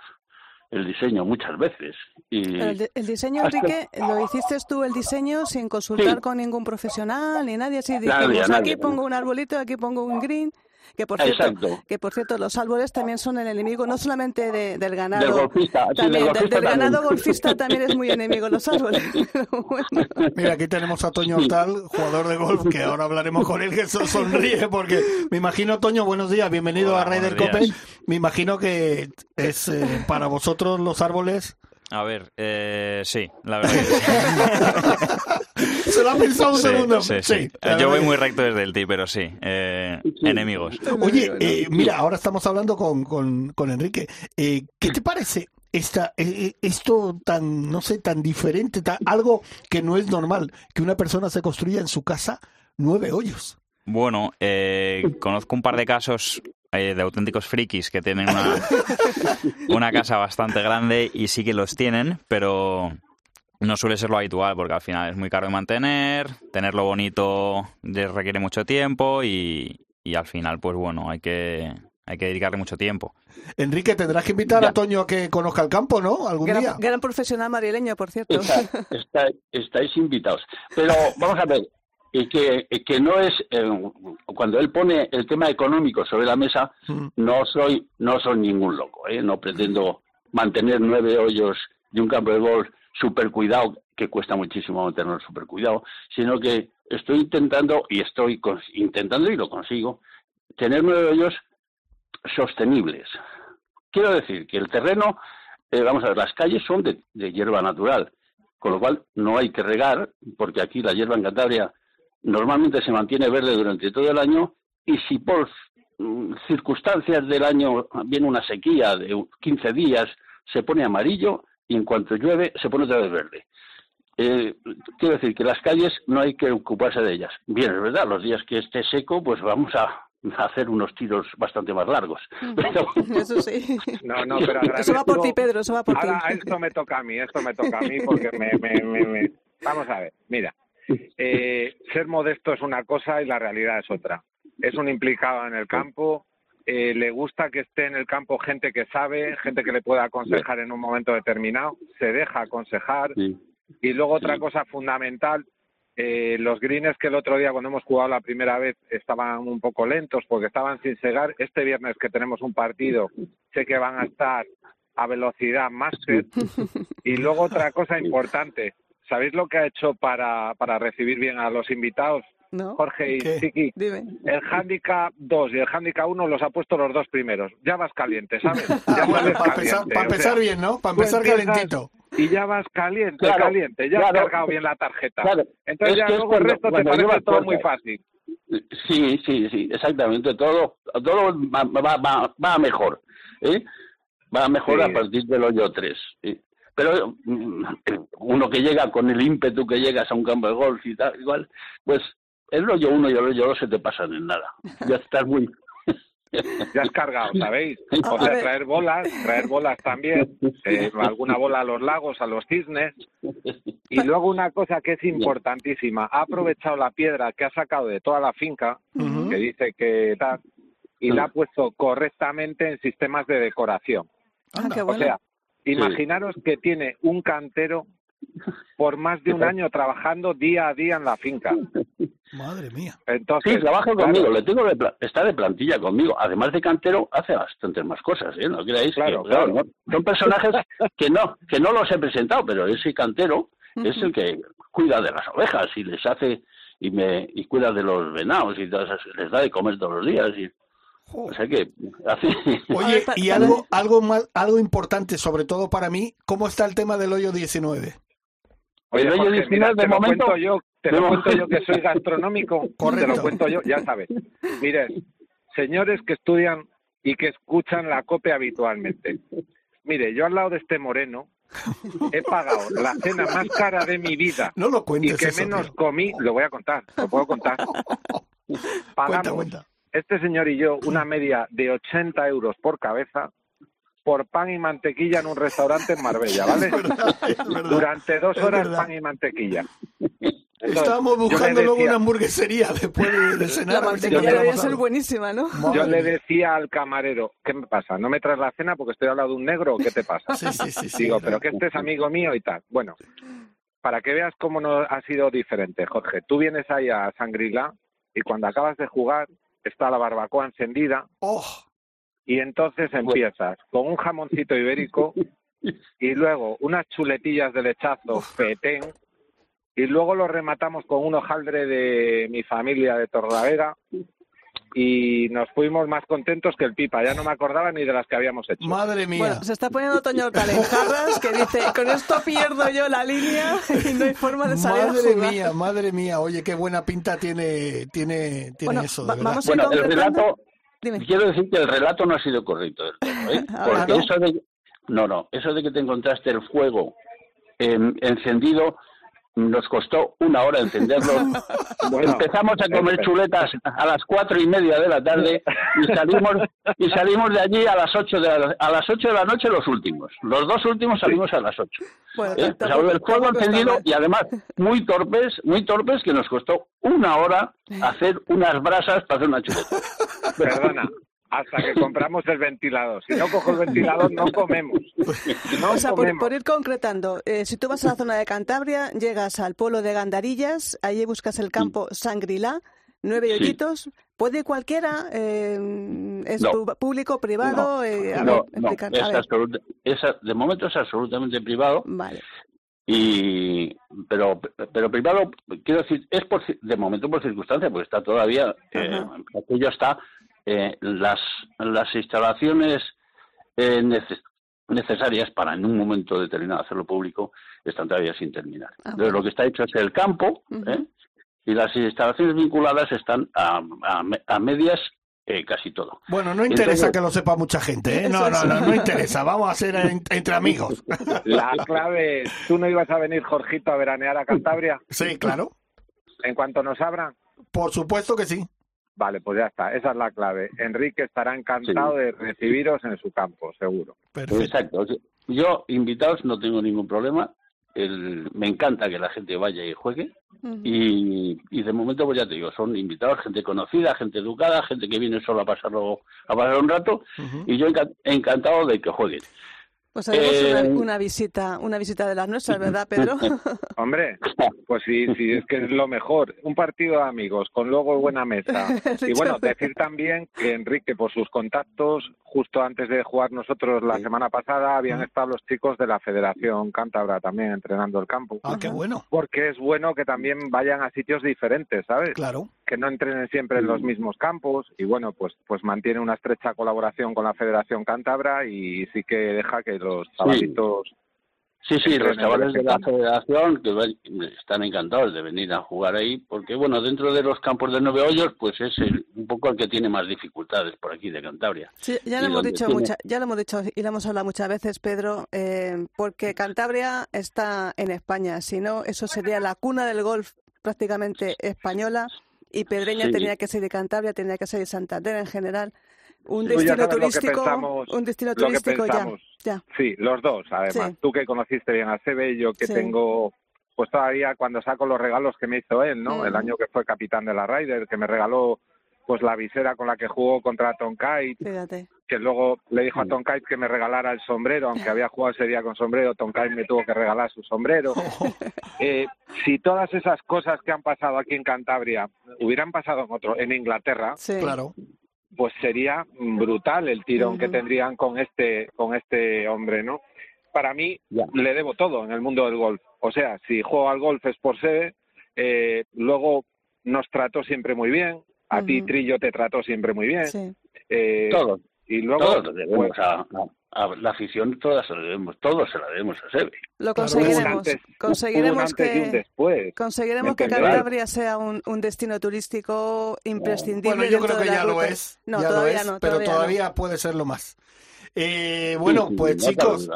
el diseño muchas veces. Y el, di- el diseño, hasta- Enrique, lo hiciste tú el diseño sin consultar Sí. con ningún profesional ni nadie. Así Nadie, dijimos, nadie. aquí pongo un arbolito, aquí pongo un green. Que por, cierto, Exacto. que por cierto, los árboles también son el enemigo no solamente de- del ganado. Del golfista, sí, también, del del- golfista del ganado también. golfista también es muy enemigo los árboles. (laughs) Mira, aquí tenemos a Toño Hortal, jugador de golf, que ahora hablaremos con él, que so- sonríe, porque me imagino, Toño, buenos días, bienvenido Hola, a Raider buenos Cope. Me imagino que es eh, para vosotros los árboles. A ver, eh, sí, la verdad que sí. (laughs) Se lo ha pensado un Sí, segundo. sí, Sí, sí. la Yo voy muy recto desde el ti, pero sí. eh, Enemigos. Oye, eh, mira, ahora estamos hablando con, con, con Enrique. Eh, ¿Qué te parece esta, esto tan, no sé, tan diferente, tan- algo que no es normal, que una persona se construya en su casa nueve hoyos? Bueno, eh, conozco un par de casos de auténticos frikis que tienen una, (laughs) una casa bastante grande y sí que los tienen, pero no suele ser lo habitual porque al final es muy caro de mantener, tenerlo bonito les requiere mucho tiempo y, y al final, pues bueno, hay que, hay que dedicarle mucho tiempo. Enrique, tendrás que invitar a Toño a que conozca el campo, ¿no? Algún día. gran, gran profesional madrileño, por cierto. Está- está- estáis invitados. Pero vamos a ver, y que, que no es, eh, cuando él pone el tema económico sobre la mesa, no soy, no soy ningún loco, ¿eh? no pretendo mantener nueve hoyos de un campo de golf super cuidado, que cuesta muchísimo mantenerlo super cuidado, sino que estoy intentando, y estoy intentando y lo consigo, tener hoyos sostenibles. Quiero decir que el terreno, eh, vamos a ver, las calles son de, de hierba natural, con lo cual no hay que regar, porque aquí la hierba en Cantabria normalmente se mantiene verde durante todo el año y si por mm, circunstancias del año, viene una sequía de 15 días, se pone amarillo y en cuanto llueve se pone otra vez verde. Eh, quiero decir que las calles no hay que ocuparse de ellas. Bien, es verdad, los días que esté seco, pues vamos a, hacer unos tiros bastante más largos. Pero- (laughs) Eso sí. No, no, pero Eso va por ti, Pedro, eso va por ti. Ahora esto me toca a mí, esto me toca a mí porque me, me, me- me- Vamos a ver, mira, eh, ser modesto es una cosa y la realidad es otra. Es un implicado en el campo, eh, le gusta que esté en el campo gente que sabe, gente que le pueda aconsejar en un momento determinado, se deja aconsejar. Y luego otra cosa fundamental, eh, los greens que el otro día cuando hemos jugado la primera vez estaban un poco lentos porque estaban sin segar. Este viernes que tenemos un partido, sé que van a estar a velocidad máster. Y luego otra cosa importante, ¿sabéis lo que ha hecho para, para recibir bien a los invitados? ¿No? Jorge y ¿Qué? Chiqui. Dime. El handicap 2 y el handicap 1 los ha puesto los dos primeros. Ya vas caliente, ¿sabes? (laughs) Ya Bueno, para empezar, sea, bien, ¿no? Para empezar calentito. Y ya vas caliente, Claro, caliente. Ya has claro. cargado bien la tarjeta. Claro, Entonces es ya luego el resto te parece todo muy fácil. Sí, sí, sí, exactamente. Todo, todo va, va, va, va a mejor. ¿eh? Va a mejor Sí. a partir del hoyo 3. Pero mm, uno que llega con el ímpetu que llegas a un campo de golf y tal, igual, pues el hoyo 1 y el hoyo 2 se te pasan en nada. Ya estás muy... Ya has cargado, ¿sabéis? O sea, traer bolas, traer bolas también, eh, (laughs) alguna bola a los lagos, a los cisnes. Y luego una cosa que es importantísima, ha aprovechado la piedra que ha sacado de toda la finca, que dice que tal, y la ha puesto correctamente en sistemas de decoración. Ah, qué O bueno. sea, imaginaros que tiene un cantero por más de un año trabajando día a día en la finca. (laughs) Madre mía. Entonces, Sí, trabaja claro, conmigo, le tengo de está de plantilla conmigo. Además de cantero, hace bastantes más cosas, ¿eh? No creáis Claro, que, claro. ¿no? Son personajes (laughs) que no, que no los he presentado, pero ese cantero es el que cuida de las ovejas y les hace y me y cuida de los venados y todas esas- les da de comer todos los días y o sea que hace Oye, (laughs) y algo, algo más, algo importante, sobre todo para mí, ¿cómo está el tema del hoyo 19? Oye, Jorge, 19 mira, de te lo cuento yo, te lo cuento yo que soy gastronómico, (laughs) te Correcto. lo cuento yo, ya sabes. Mire, señores que estudian y que escuchan la COPE habitualmente. Mire, yo al lado de este moreno he pagado la cena más cara de mi vida No lo y que eso, menos tío. comí, lo voy a contar, lo puedo contar. (laughs) Cuenta, Pagamos cuenta. este señor y yo una media de 80 euros por cabeza por pan y mantequilla en un restaurante en Marbella, ¿vale? (laughs) Es verdad. Durante dos horas pan y mantequilla. Entonces, Estábamos buscando luego una hamburguesería después de, de cenar. La mantequilla debería ser buenísima, ¿no? Yo le decía al camarero, ¿qué me pasa? ¿No me traes la cena porque estoy al lado de un negro o qué te pasa? Sí, sí, sí, sí, Digo, pero que este es amigo mío y tal. Bueno, para que veas cómo no ha sido diferente, Jorge. Tú vienes ahí a Sangrila y cuando acabas de jugar está la barbacoa encendida Oh, y entonces empiezas con un jamoncito ibérico y luego unas chuletillas de lechazo petén y luego lo rematamos con un hojaldre de mi familia de Torlavega y nos fuimos más contentos que el pipa. Ya no me acordaba ni de las que habíamos hecho. madre mía. Bueno, se está poniendo Toño Calenjarras que dice, con esto pierdo yo la línea y no hay forma de salir Madre a jugar. mía, madre mía. Oye, qué buena pinta tiene, tiene, tiene Bueno, eso, de va- verdad. vamos a ir bueno, el relato Dime. quiero decir que el relato no ha sido correcto del todo, ¿eh? (laughs) Ah, porque ¿no? eso de no, no, eso de que te encontraste el fuego em, encendido nos costó una hora encenderlo. (laughs) Bueno, Empezamos a comer chuletas a las cuatro y media de la tarde y salimos y salimos de allí a las ocho de la, a las ocho de la noche los últimos. Los dos últimos salimos a las ocho. Bueno, ¿eh? O sea, tampoco- el fuego encendido y además muy torpes, muy torpes que nos costó una hora (laughs) hacer unas brasas para hacer una chuleta. Perdona, hasta que compramos el ventilador. Si no cojo el ventilador, no comemos. No O sea, por, comemos. por ir concretando, eh, si tú vas a la zona de Cantabria, llegas al pueblo de Gandarillas, allí buscas el campo Sangrilá, nueve Sí. hoyitos. ¿Puede cualquiera? Eh, ¿Es No. público, privado? Eh, a No, ver, no, explica- es a ver, absoluta- es a- de momento es absolutamente privado Vale. y pero pero privado quiero decir es por de momento por circunstancia porque está todavía eh, aquello está eh, las las instalaciones eh, neces- necesarias para en un momento determinado hacerlo público están todavía sin terminar Ah, Entonces, lo que está hecho es el campo. ¿eh? y las instalaciones vinculadas están a, a a medias eh, casi todo. Bueno, no interesa Entonces- que lo sepa mucha gente, ¿eh? No, no, no, no (laughs) interesa. Vamos a hacer en- entre amigos. (laughs) La clave, ¿tú no ibas a venir, Jorgito, a veranear a Cantabria? Sí, claro. En cuanto nos abran. Por supuesto que sí. Vale, pues ya está, esa es la clave. Enrique estará encantado de recibiros en su campo, seguro. Exacto. Yo, invitados, no tengo ningún problema. El- me encanta que la gente vaya y juegue. Y, y de momento, pues ya te digo, son invitados, gente conocida, gente educada, gente que viene solo a pasarlo, a pasar un rato. Y yo enca- encantado de que jueguen. Pues haremos Eh, una, una visita, una visita de las nuestras, (laughs) ¿verdad, Pedro? (laughs) Hombre, pues sí, sí, es que es lo mejor. Un partido de amigos con luego buena mesa. (laughs) Y bueno, decir también que Enrique, por sus contactos, justo antes de jugar nosotros la semana pasada, habían estado los chicos de la Federación Cántabra también entrenando el campo. Ah, qué bueno. Porque es bueno que también vayan a sitios diferentes, ¿sabes? Claro. Que no entrenen siempre en los mismos campos y bueno, pues pues mantiene una estrecha colaboración con la Federación Cántabra y sí que deja que los chavalitos Sí, sí, los chavales de la federación que ven- están encantados de venir a jugar ahí, porque bueno, dentro de los campos de Nueve Hoyos, pues es el- un poco el que tiene más dificultades por aquí de Cantabria. Sí, ya lo hemos dicho tiene- mucha- ya lo hemos dicho y lo hemos hablado muchas veces, Pedro, eh, porque Cantabria está en España, si no, eso sería la cuna del golf prácticamente española y Pedreña Sí. tenía que ser de Cantabria, tenía que ser de Santander en general. Un destino sabes lo que turístico, pensamos- un destino lo que turístico ya, ya. Sí, los dos, además. Sí. Tú que conociste bien a Sebe, yo que Sí. tengo, pues todavía cuando saco los regalos que me hizo él, ¿no? El año que fue capitán de la Ryder, que me regaló pues la visera con la que jugó contra Tom Kite, Fíjate. que luego le dijo a Tom Kite que me regalara el sombrero, aunque (laughs) había jugado ese día con sombrero, Tom Kite me tuvo que regalar su sombrero. (laughs) Eh, si todas esas cosas que han pasado aquí en Cantabria hubieran pasado en otro, en Inglaterra, Claro. Pues sería brutal el tirón que tendrían con este con este hombre, ¿no? Para mí le debo todo en el mundo del golf. O sea, si juego al golf es por sede, eh, luego nos trató siempre muy bien, a ti. Trillo te trató siempre muy bien. Sí. Eh, Todos. Y luego Todos debemos pues, a la afición, todas se la debemos, todos se la debemos a Sebe. Lo conseguiremos. antes- hubo un conseguiremos antes y un que después. conseguiremos que. Cantabria sea un, un destino turístico imprescindible. Bueno, yo creo que ya lo es. No, ya lo todavía es, no, pero todavía no. todavía puede serlo más. Eh, bueno, Sí, pues chicos.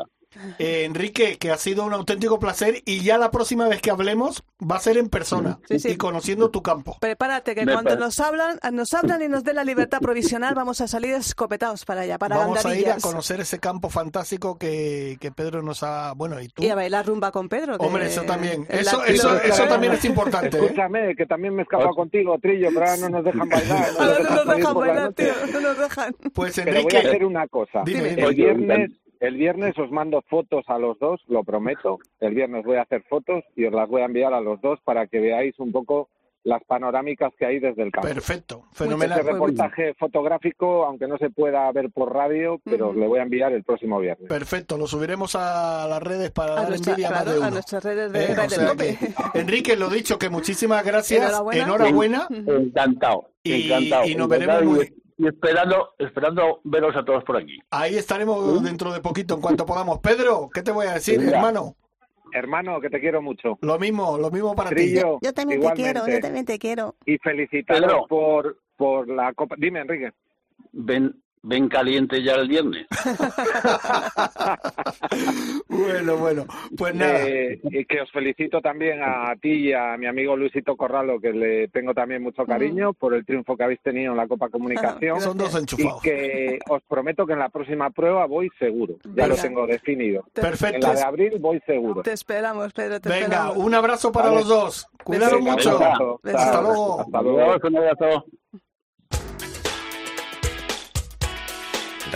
Eh, Enrique, que ha sido un auténtico placer y ya la próxima vez que hablemos va a ser en persona Sí, sí. y conociendo tu campo. Prepárate que Me cuando parece. nos hablan, nos hablan y nos den la libertad provisional, vamos a salir escopetados para allá, para Vamos a ir a conocer ese campo fantástico que, que Pedro nos ha... Bueno, y tú. Y a bailar rumba con Pedro. que- Hombre, eso también. Eso, eso, eso también es importante. ¿eh? Escúchame, que también me he escapado contigo, Trillo, pero ahora no nos dejan bailar. no Ahora nos no nos salir dejan bailar, tío, no nos dejan. Pues Pero voy Enrique, a hacer una cosa. Dime, dime. El viernes, el viernes os mando fotos a los dos, lo prometo. El viernes voy a hacer fotos y os las voy a enviar a los dos para que veáis un poco las panorámicas que hay desde el campo. Perfecto, fenomenal. Ese reportaje fotográfico, aunque no se pueda ver por radio, pero os le voy a enviar el próximo viernes. Perfecto, lo subiremos a las redes para A, dar nuestra- envidia a más claro, de uno. a nuestras redes de Eh, o sea Cope. que, Enrique, lo dicho, que muchísimas gracias. Enhorabuena. Enhorabuena. Encantado, Y- encantado. y nos encantado veremos y, y esperando, esperando veros a todos por aquí. Ahí estaremos dentro de poquito, en cuanto podamos. Pedro, ¿qué te voy a decir, hermano? Hermano, que te quiero mucho. Lo mismo, lo mismo para ti. Yo también te igualmente. quiero, yo también te quiero. Y felicitaros por, por la Copa. Dime, Enrique. Ven, ven caliente ya el viernes. (laughs) Bueno, bueno, pues nada. Eh, y que os felicito también a ti y a mi amigo Luisito Corralo, que le tengo también mucho cariño por el triunfo que habéis tenido en la Copa Comunicación. (laughs) Son dos enchufados. Y que os prometo que en la próxima prueba voy seguro. Ya lo tengo definido. Perfecto. En la de abril voy seguro. Te esperamos, Pedro, te Venga, esperamos. un abrazo para Vale. los dos. Venga, mucho. un abrazo. Hasta luego. Hasta luego. Un abrazo.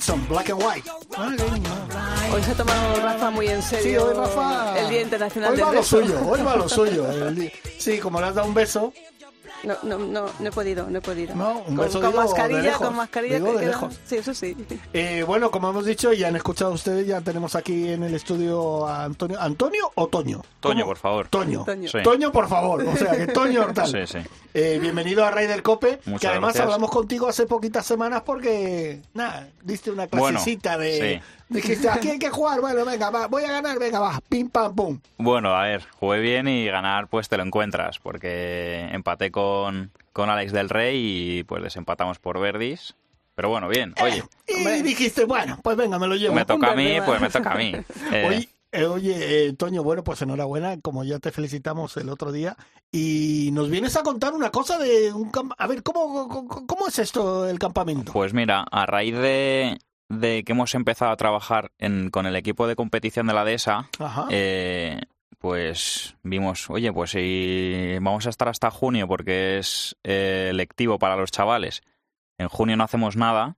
Jackson, Black and White. Ay, no. Hoy se ha tomado Rafa muy en Sí, serio hoy Rafa. el Día Internacional Hoy del va lo suyo, hoy va lo suyo. el Sí, como le has dado un beso, No, no, no, no he podido, no he podido. No, un con, beso con de mascarilla, lejos, con mascarilla. digo que de lejos. Sí, eso sí. Eh, bueno, como hemos dicho, ya han escuchado ustedes, ya tenemos aquí en el estudio a Antonio. ¿Antonio o Toño? Toño, por favor. Toño. Toño. Sí. Toño, por favor. O sea, que Toño Hortal. Sí, sí. Eh, bienvenido a Raider Cope, Muchas que además gracias. hablamos contigo hace poquitas semanas porque, nada, diste una Bueno, clasecita de... Dijiste, aquí hay que jugar, bueno, venga, va, voy a ganar, venga, va, pim, pam, pum. Bueno, a ver, jugué bien y ganar pues te lo encuentras, porque empaté con, con Alex del Rey y pues desempatamos por Verdis. Pero bueno, bien, oye, Y dijiste, bueno, pues venga, me lo llevo. me toca a mí, pues me toca a mí. (laughs) Eh, Oye, eh, oye, eh, Toño, bueno, pues enhorabuena, como ya te felicitamos el otro día. Y nos vienes a contar una cosa de un A ver, ¿cómo, cómo, cómo es esto el campamento? Pues mira, a raíz de, de que hemos empezado a trabajar en, con el equipo de competición de la DESA, Ajá. eh, pues vimos, oye, pues si vamos a estar hasta junio porque es eh, lectivo para los chavales, en junio no hacemos nada,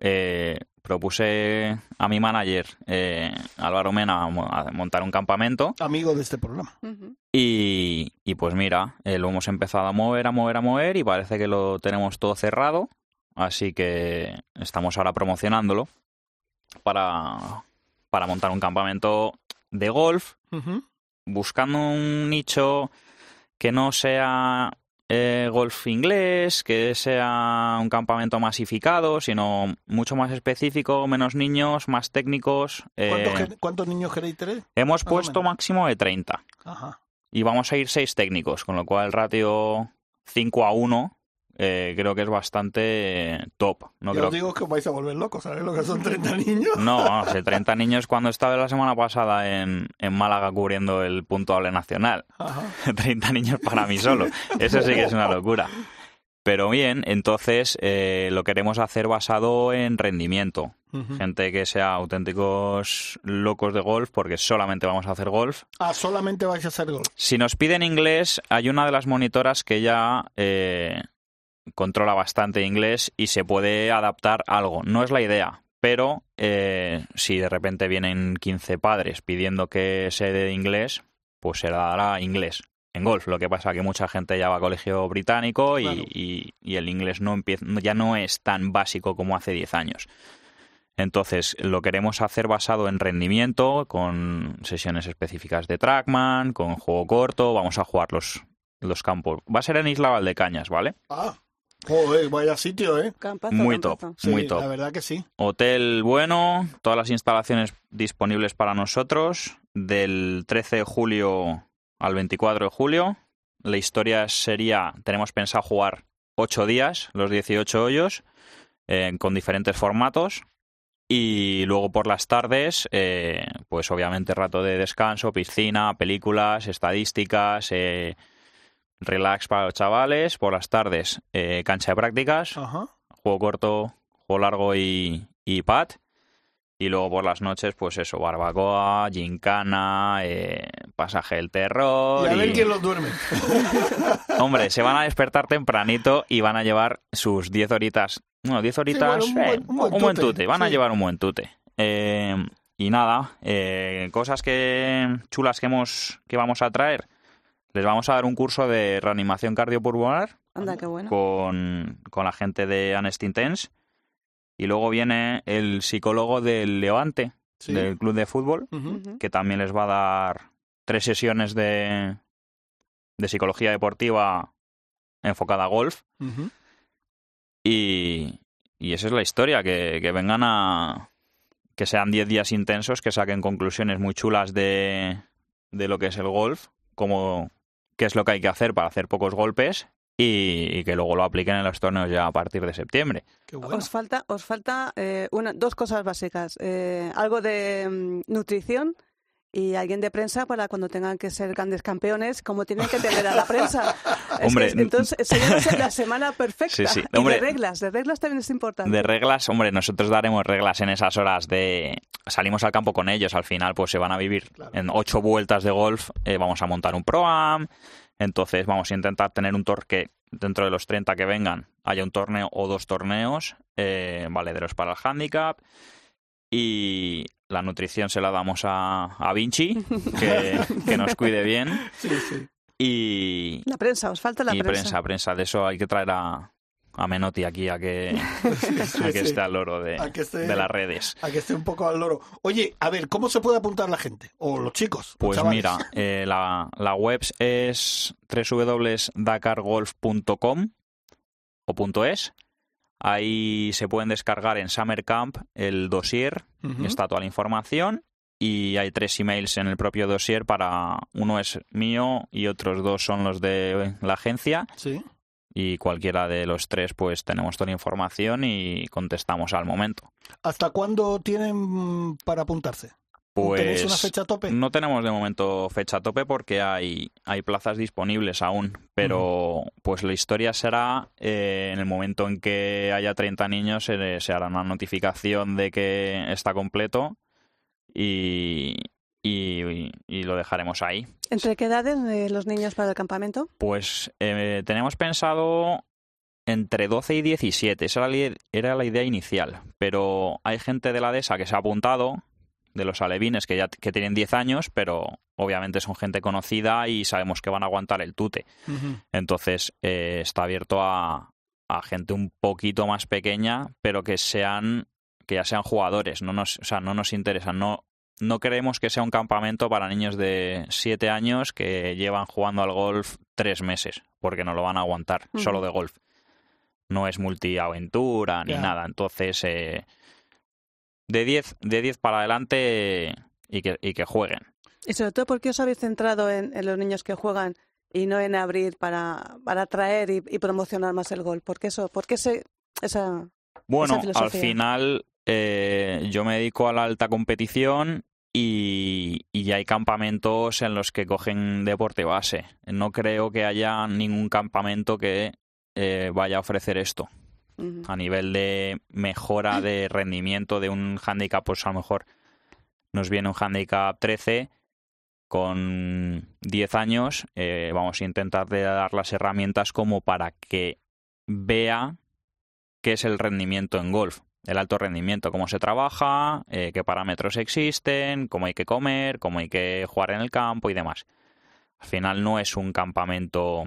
eh, propuse a mi manager, eh, Álvaro Mena, a mo- a montar un campamento Amigo de este programa. y, y pues mira, eh, lo hemos empezado a mover, a mover, a mover y parece que lo tenemos todo cerrado. Así que estamos ahora promocionándolo para, para montar un campamento de golf, buscando un nicho que no sea eh, golf inglés, que sea un campamento masificado, sino mucho más específico, menos niños, más técnicos. eh, ¿Cuántos, niños queréis tener? hemos Más puesto máximo de 30 Ajá. y vamos a ir seis técnicos, con lo cual el ratio 5 a 1 eh, creo que es bastante eh, top. No, Yo creo... os digo que os vais a volver locos, ¿sabéis lo que son 30 (laughs) niños? no, no, sé, 30 niños cuando estaba la semana pasada en, en Málaga cubriendo el puntuable nacional. Ajá. (laughs) 30 niños para mí solo. Eso sí que es una locura. Pero bien, entonces eh, lo queremos hacer basado en rendimiento. Gente que sea auténticos locos de golf, porque solamente vamos a hacer golf. Ah, solamente vais a hacer gol. Si nos piden inglés, hay una de las monitoras que ya eh, controla bastante inglés y se puede adaptar algo. No es la idea, pero eh, si de repente vienen 15 padres pidiendo que se dé inglés, pues se dará inglés en golf. Lo que pasa que mucha gente ya va a colegio británico y, y el inglés no empieza, ya no es tan básico como hace 10 años. Entonces, lo queremos hacer basado en rendimiento, con sesiones específicas de trackman, con juego corto, vamos a jugar los, los campos. Va a ser en Isla Valdecañas, ¿vale? Ah, joder, vaya sitio, ¿eh? Muy top, Sí, muy top. La verdad que sí. Hotel bueno, todas las instalaciones disponibles para nosotros, del 13 de julio al 24 de julio. La historia sería, tenemos pensado jugar 8 días, los 18 hoyos, eh, con diferentes formatos. Y luego por las tardes, eh, pues obviamente rato de descanso, piscina, películas, estadísticas, eh, relax para los chavales. Por las tardes, eh, cancha de prácticas, Ajá. juego corto, juego largo y, y pad. Y luego por las noches, pues eso, barbacoa, gincana, eh, pasaje del terror. Y a ver quién los duerme. (laughs) Hombre, se van a despertar tempranito y van a llevar sus 10 horitas. No, 10 horitas. bueno, un eh, buen- un buen un buen tute. Van a llevar un buen tute. Eh, y nada, eh, cosas que chulas que hemos que vamos a traer. Les vamos a dar un curso de reanimación cardiopulmonar Anda, qué bueno. con, con la gente de Anest Intense. Y luego viene el psicólogo del Levante, Sí. del club de fútbol, que también les va a dar tres sesiones de, de psicología deportiva enfocada a golf. Y, y esa es la historia, que, que vengan a... que sean 10 días intensos, que saquen conclusiones muy chulas de, de lo que es el golf, como qué es lo que hay que hacer para hacer pocos golpes y, y que luego lo apliquen en los torneos ya a partir de septiembre. Os falta, os falta eh, una, dos cosas básicas. Eh, algo de mm, nutrición y alguien de prensa para cuando tengan que ser grandes campeones, como tienen que tener a la prensa. (laughs) Es Hombre, que, entonces sería la se- la (laughs) semana perfecta. Sí, sí. Y Hombre, de reglas, de reglas también es importante. De reglas, hombre, nosotros daremos reglas en esas horas de... Salimos al campo con ellos, al final pues se van a vivir en ocho vueltas de golf, eh, vamos a montar un Pro-Am, entonces vamos a intentar tener un torque dentro de los 30 que vengan, haya un torneo o dos torneos eh, valederos para el handicap. Y la nutrición se la damos a, a Vinci, (laughs) que, que nos cuide bien. Sí, sí. Y, La prensa, os falta la y prensa. prensa, prensa. De eso hay que traer a, a Menotti aquí a que, (laughs) a que sí. esté al loro de, A que esté- de las redes. A que esté un poco al loro. Oye, a ver, ¿cómo se puede apuntar la gente? O los chicos. los Pues chavales. mira, eh, la, la web es www.dakargolf.com o punto .es. Ahí se pueden descargar en Summer Camp el dossier, está toda la información y hay tres emails en el propio dossier para uno es mío y otros dos son los de la agencia Sí. y cualquiera de los tres pues tenemos toda la información y contestamos al momento. ¿Hasta cuándo tienen para apuntarse? ¿Tenéis Pues una fecha tope? no tenemos de momento fecha tope porque hay, hay plazas disponibles aún, pero pues la historia será eh, en el momento en que haya 30 niños se, se hará una notificación de que está completo y, y, y lo dejaremos ahí. ¿Entre qué edades eh, los niños para el campamento? Pues eh, tenemos pensado entre 12 y 17, esa era la, i- era la idea inicial, pero hay gente de la DESA que se ha apuntado, de los alevines que ya que tienen 10 años, pero obviamente son gente conocida y sabemos que van a aguantar el tute. Entonces eh, está abierto a, a gente un poquito más pequeña, pero que sean que ya sean jugadores, no nos, o sea, no nos interesan, no no queremos que sea un campamento para niños de 7 años que llevan jugando al golf tres meses, porque no lo van a aguantar, solo de golf. No es multiaventura ni nada. Entonces, eh, de 10 de 10 para adelante y que, y que jueguen. Y sobre todo, ¿por qué os habéis centrado en, en los niños que juegan y no en abrir para, para atraer y, y promocionar más el gol? ¿Por qué eso? ¿Por qué ese, esa, Bueno, esa al final eh, yo me dedico a la alta competición y, y hay campamentos en los que cogen deporte base. No creo que haya ningún campamento que eh, vaya a ofrecer esto. A nivel de mejora (clears throat) de rendimiento de un handicap, pues a lo mejor nos viene un handicap 13 con 10 años. eh, vamos a intentar de dar las herramientas como para que vea qué es el rendimiento en golf, el alto rendimiento, cómo se trabaja, eh, qué parámetros existen, cómo hay que comer, cómo hay que jugar en el campo y demás. Al final no es un campamento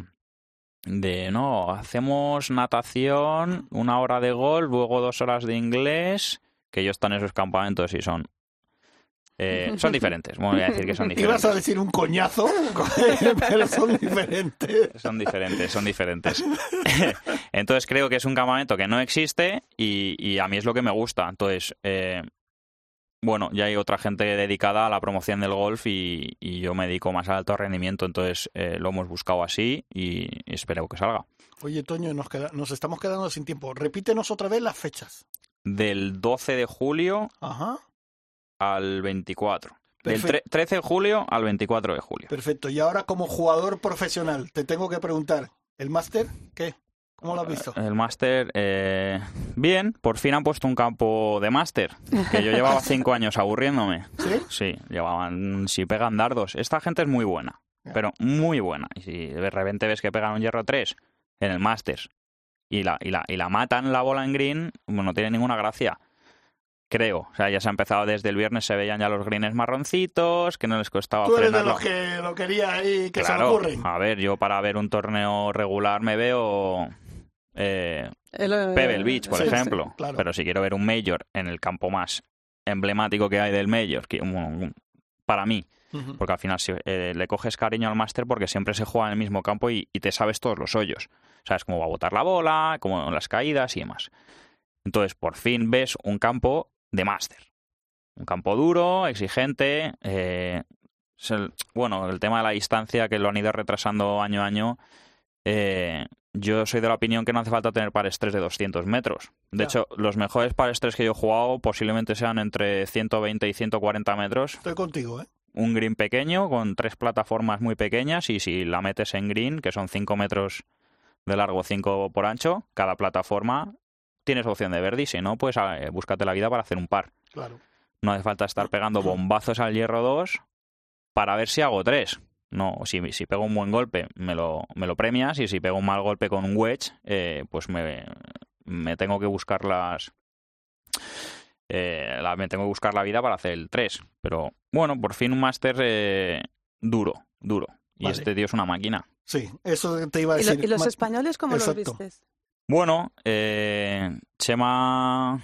de, no, hacemos natación, una hora de golf, luego dos horas de inglés, que yo están en esos campamentos y son... eh, son (laughs) diferentes, voy a decir que son diferentes. (laughs) Ibas a decir un coñazo, (laughs) pero son diferentes. Son diferentes, son diferentes. Entonces creo que es un campamento que no existe y, y a mí es lo que me gusta. Entonces, eh, bueno, ya hay otra gente dedicada a la promoción del golf y, y yo me dedico más al alto rendimiento. Entonces eh, lo hemos buscado así y espero que salga. Oye, Toño, nos, queda- nos estamos quedando sin tiempo. Repítenos otra vez las fechas. Del 12 de julio Ajá. al 24. Del Perfecto. tre- 13 de julio al 24 de julio. Perfecto. Y ahora, como jugador profesional, te tengo que preguntar: ¿el máster qué? ¿Cómo lo has visto? El máster, eh, bien, por fin han puesto un campo de máster, que yo llevaba (laughs) cinco años aburriéndome. ¿Sí? Sí, llevaban, si pegan dardos. Esta gente es muy buena, pero muy buena. Y si de repente ves que pegan un hierro 3 en el máster y la, y, la, y la matan la bola en green, bueno, no tiene ninguna gracia. Creo, o sea, ya se ha empezado desde el viernes, se veían ya los greens marroncitos, que no les costaba Tú eres de los que lo quería ahí, que se ocurren. a ver, yo para ver un torneo regular me veo eh, El, eh, Pebble Beach, por sí, sí, ejemplo. claro. Pero si quiero ver un Major en el campo más emblemático que hay del Major, que, para mí, porque al final si, eh, le coges cariño al máster porque siempre se juega en el mismo campo y, y te sabes todos los hoyos. Sabes cómo va a botar la bola, cómo las caídas y demás. Entonces, por fin ves un campo de máster. Un campo duro, exigente. eh, bueno, el tema de la distancia que lo han ido retrasando año a año. eh, yo soy de la opinión que no hace falta tener pares 3 de 200 metros. De hecho, los mejores pares 3 que yo he jugado posiblemente sean entre 120 y 140 metros Estoy contigo, ¿eh? un green pequeño con tres plataformas muy pequeñas y si la metes en green, que son 5 metros de largo, 5 por ancho, cada plataforma tienes opción de verde y si no, pues eh, búscate la vida para hacer un par. Claro. No hace falta estar pegando bombazos al hierro 2 para ver si hago 3. No, si, si pego un buen golpe, me lo, me lo premias, y si pego un mal golpe con un wedge, eh, pues me, me tengo que buscar las. eh, la- me tengo que buscar la vida para hacer el 3. Pero bueno, por fin un máster eh, duro, duro. Y Vale. este tío es una máquina. Sí, eso te iba a ¿Y, lo- decir. y los Ma- españoles cómo Exacto. los vistes? Bueno, eh, Chema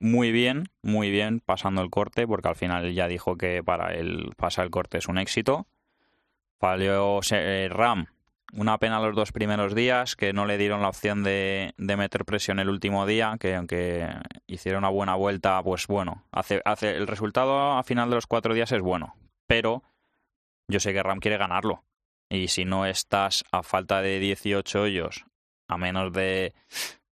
muy bien, muy bien pasando el corte, porque al final ya dijo que para él pasar el corte es un éxito. Falló eh, Ram, una pena los dos primeros días, que no le dieron la opción de, de meter presión el último día, que aunque hiciera una buena vuelta, pues bueno, hace, hace, el resultado a final de los cuatro días es bueno, pero yo sé que Ram quiere ganarlo. Y si no estás a falta de 18 hoyos, a menos de,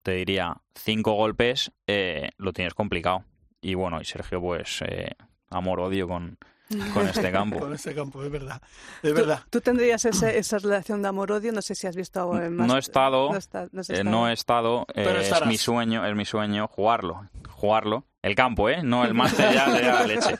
te diría, 5 golpes, eh, lo tienes complicado. Y bueno, y Sergio, pues, eh, amor-odio con, con este campo. Con este campo, es verdad. Es ¿Tú- verdad. ¿Tú, tendrías ese- esa relación de amor-odio? No sé si has visto en más... No he estado, No, está- no eh, no he estado, eh, es mi sueño, es mi sueño jugarlo, jugarlo. El campo, ¿eh? No el máster ya de la leche.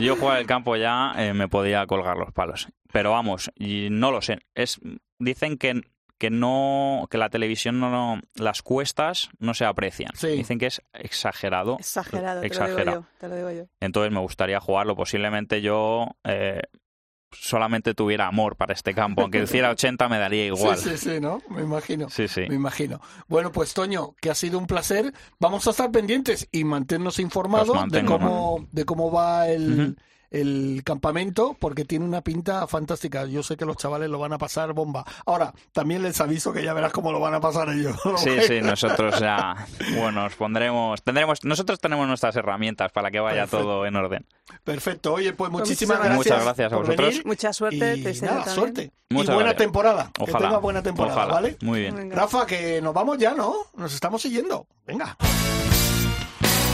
Yo jugar el campo ya eh, me podía colgar los palos. Pero vamos, y no lo sé. Es, dicen que, que no, que la televisión no, no- las cuestas no se aprecian. Dicen que es exagerado. Exagerado, te lo exagerado. digo yo. Te lo digo yo. Entonces me gustaría jugarlo. Posiblemente yo eh, solamente tuviera amor para este campo. Aunque (laughs) hiciera 80 me daría igual. Sí, sí, sí, ¿no? Me imagino. Sí, sí. Me imagino. Bueno, pues Toño, que ha sido un placer. Vamos a estar pendientes y mantenernos informados Os de cómo, de cómo va el. El campamento, porque tiene una pinta fantástica. Yo sé que los chavales lo van a pasar bomba. Ahora, también les aviso que ya verás cómo lo van a pasar ellos. Sí, sí, nosotros ya, bueno, nos pondremos, tendremos, nosotros tenemos nuestras herramientas para que vaya Perfecto. todo en orden. Perfecto. Oye, pues muchísimas gracias. Muchas gracias a vosotros. venir. Mucha suerte. Y te nada, suerte. y Muchas buena gracias. temporada. Que Ojalá, tenga buena temporada, ojalá. ¿vale? Muy bien. Venga. Rafa, que nos vamos ya, ¿no? Nos estamos siguiendo. Venga.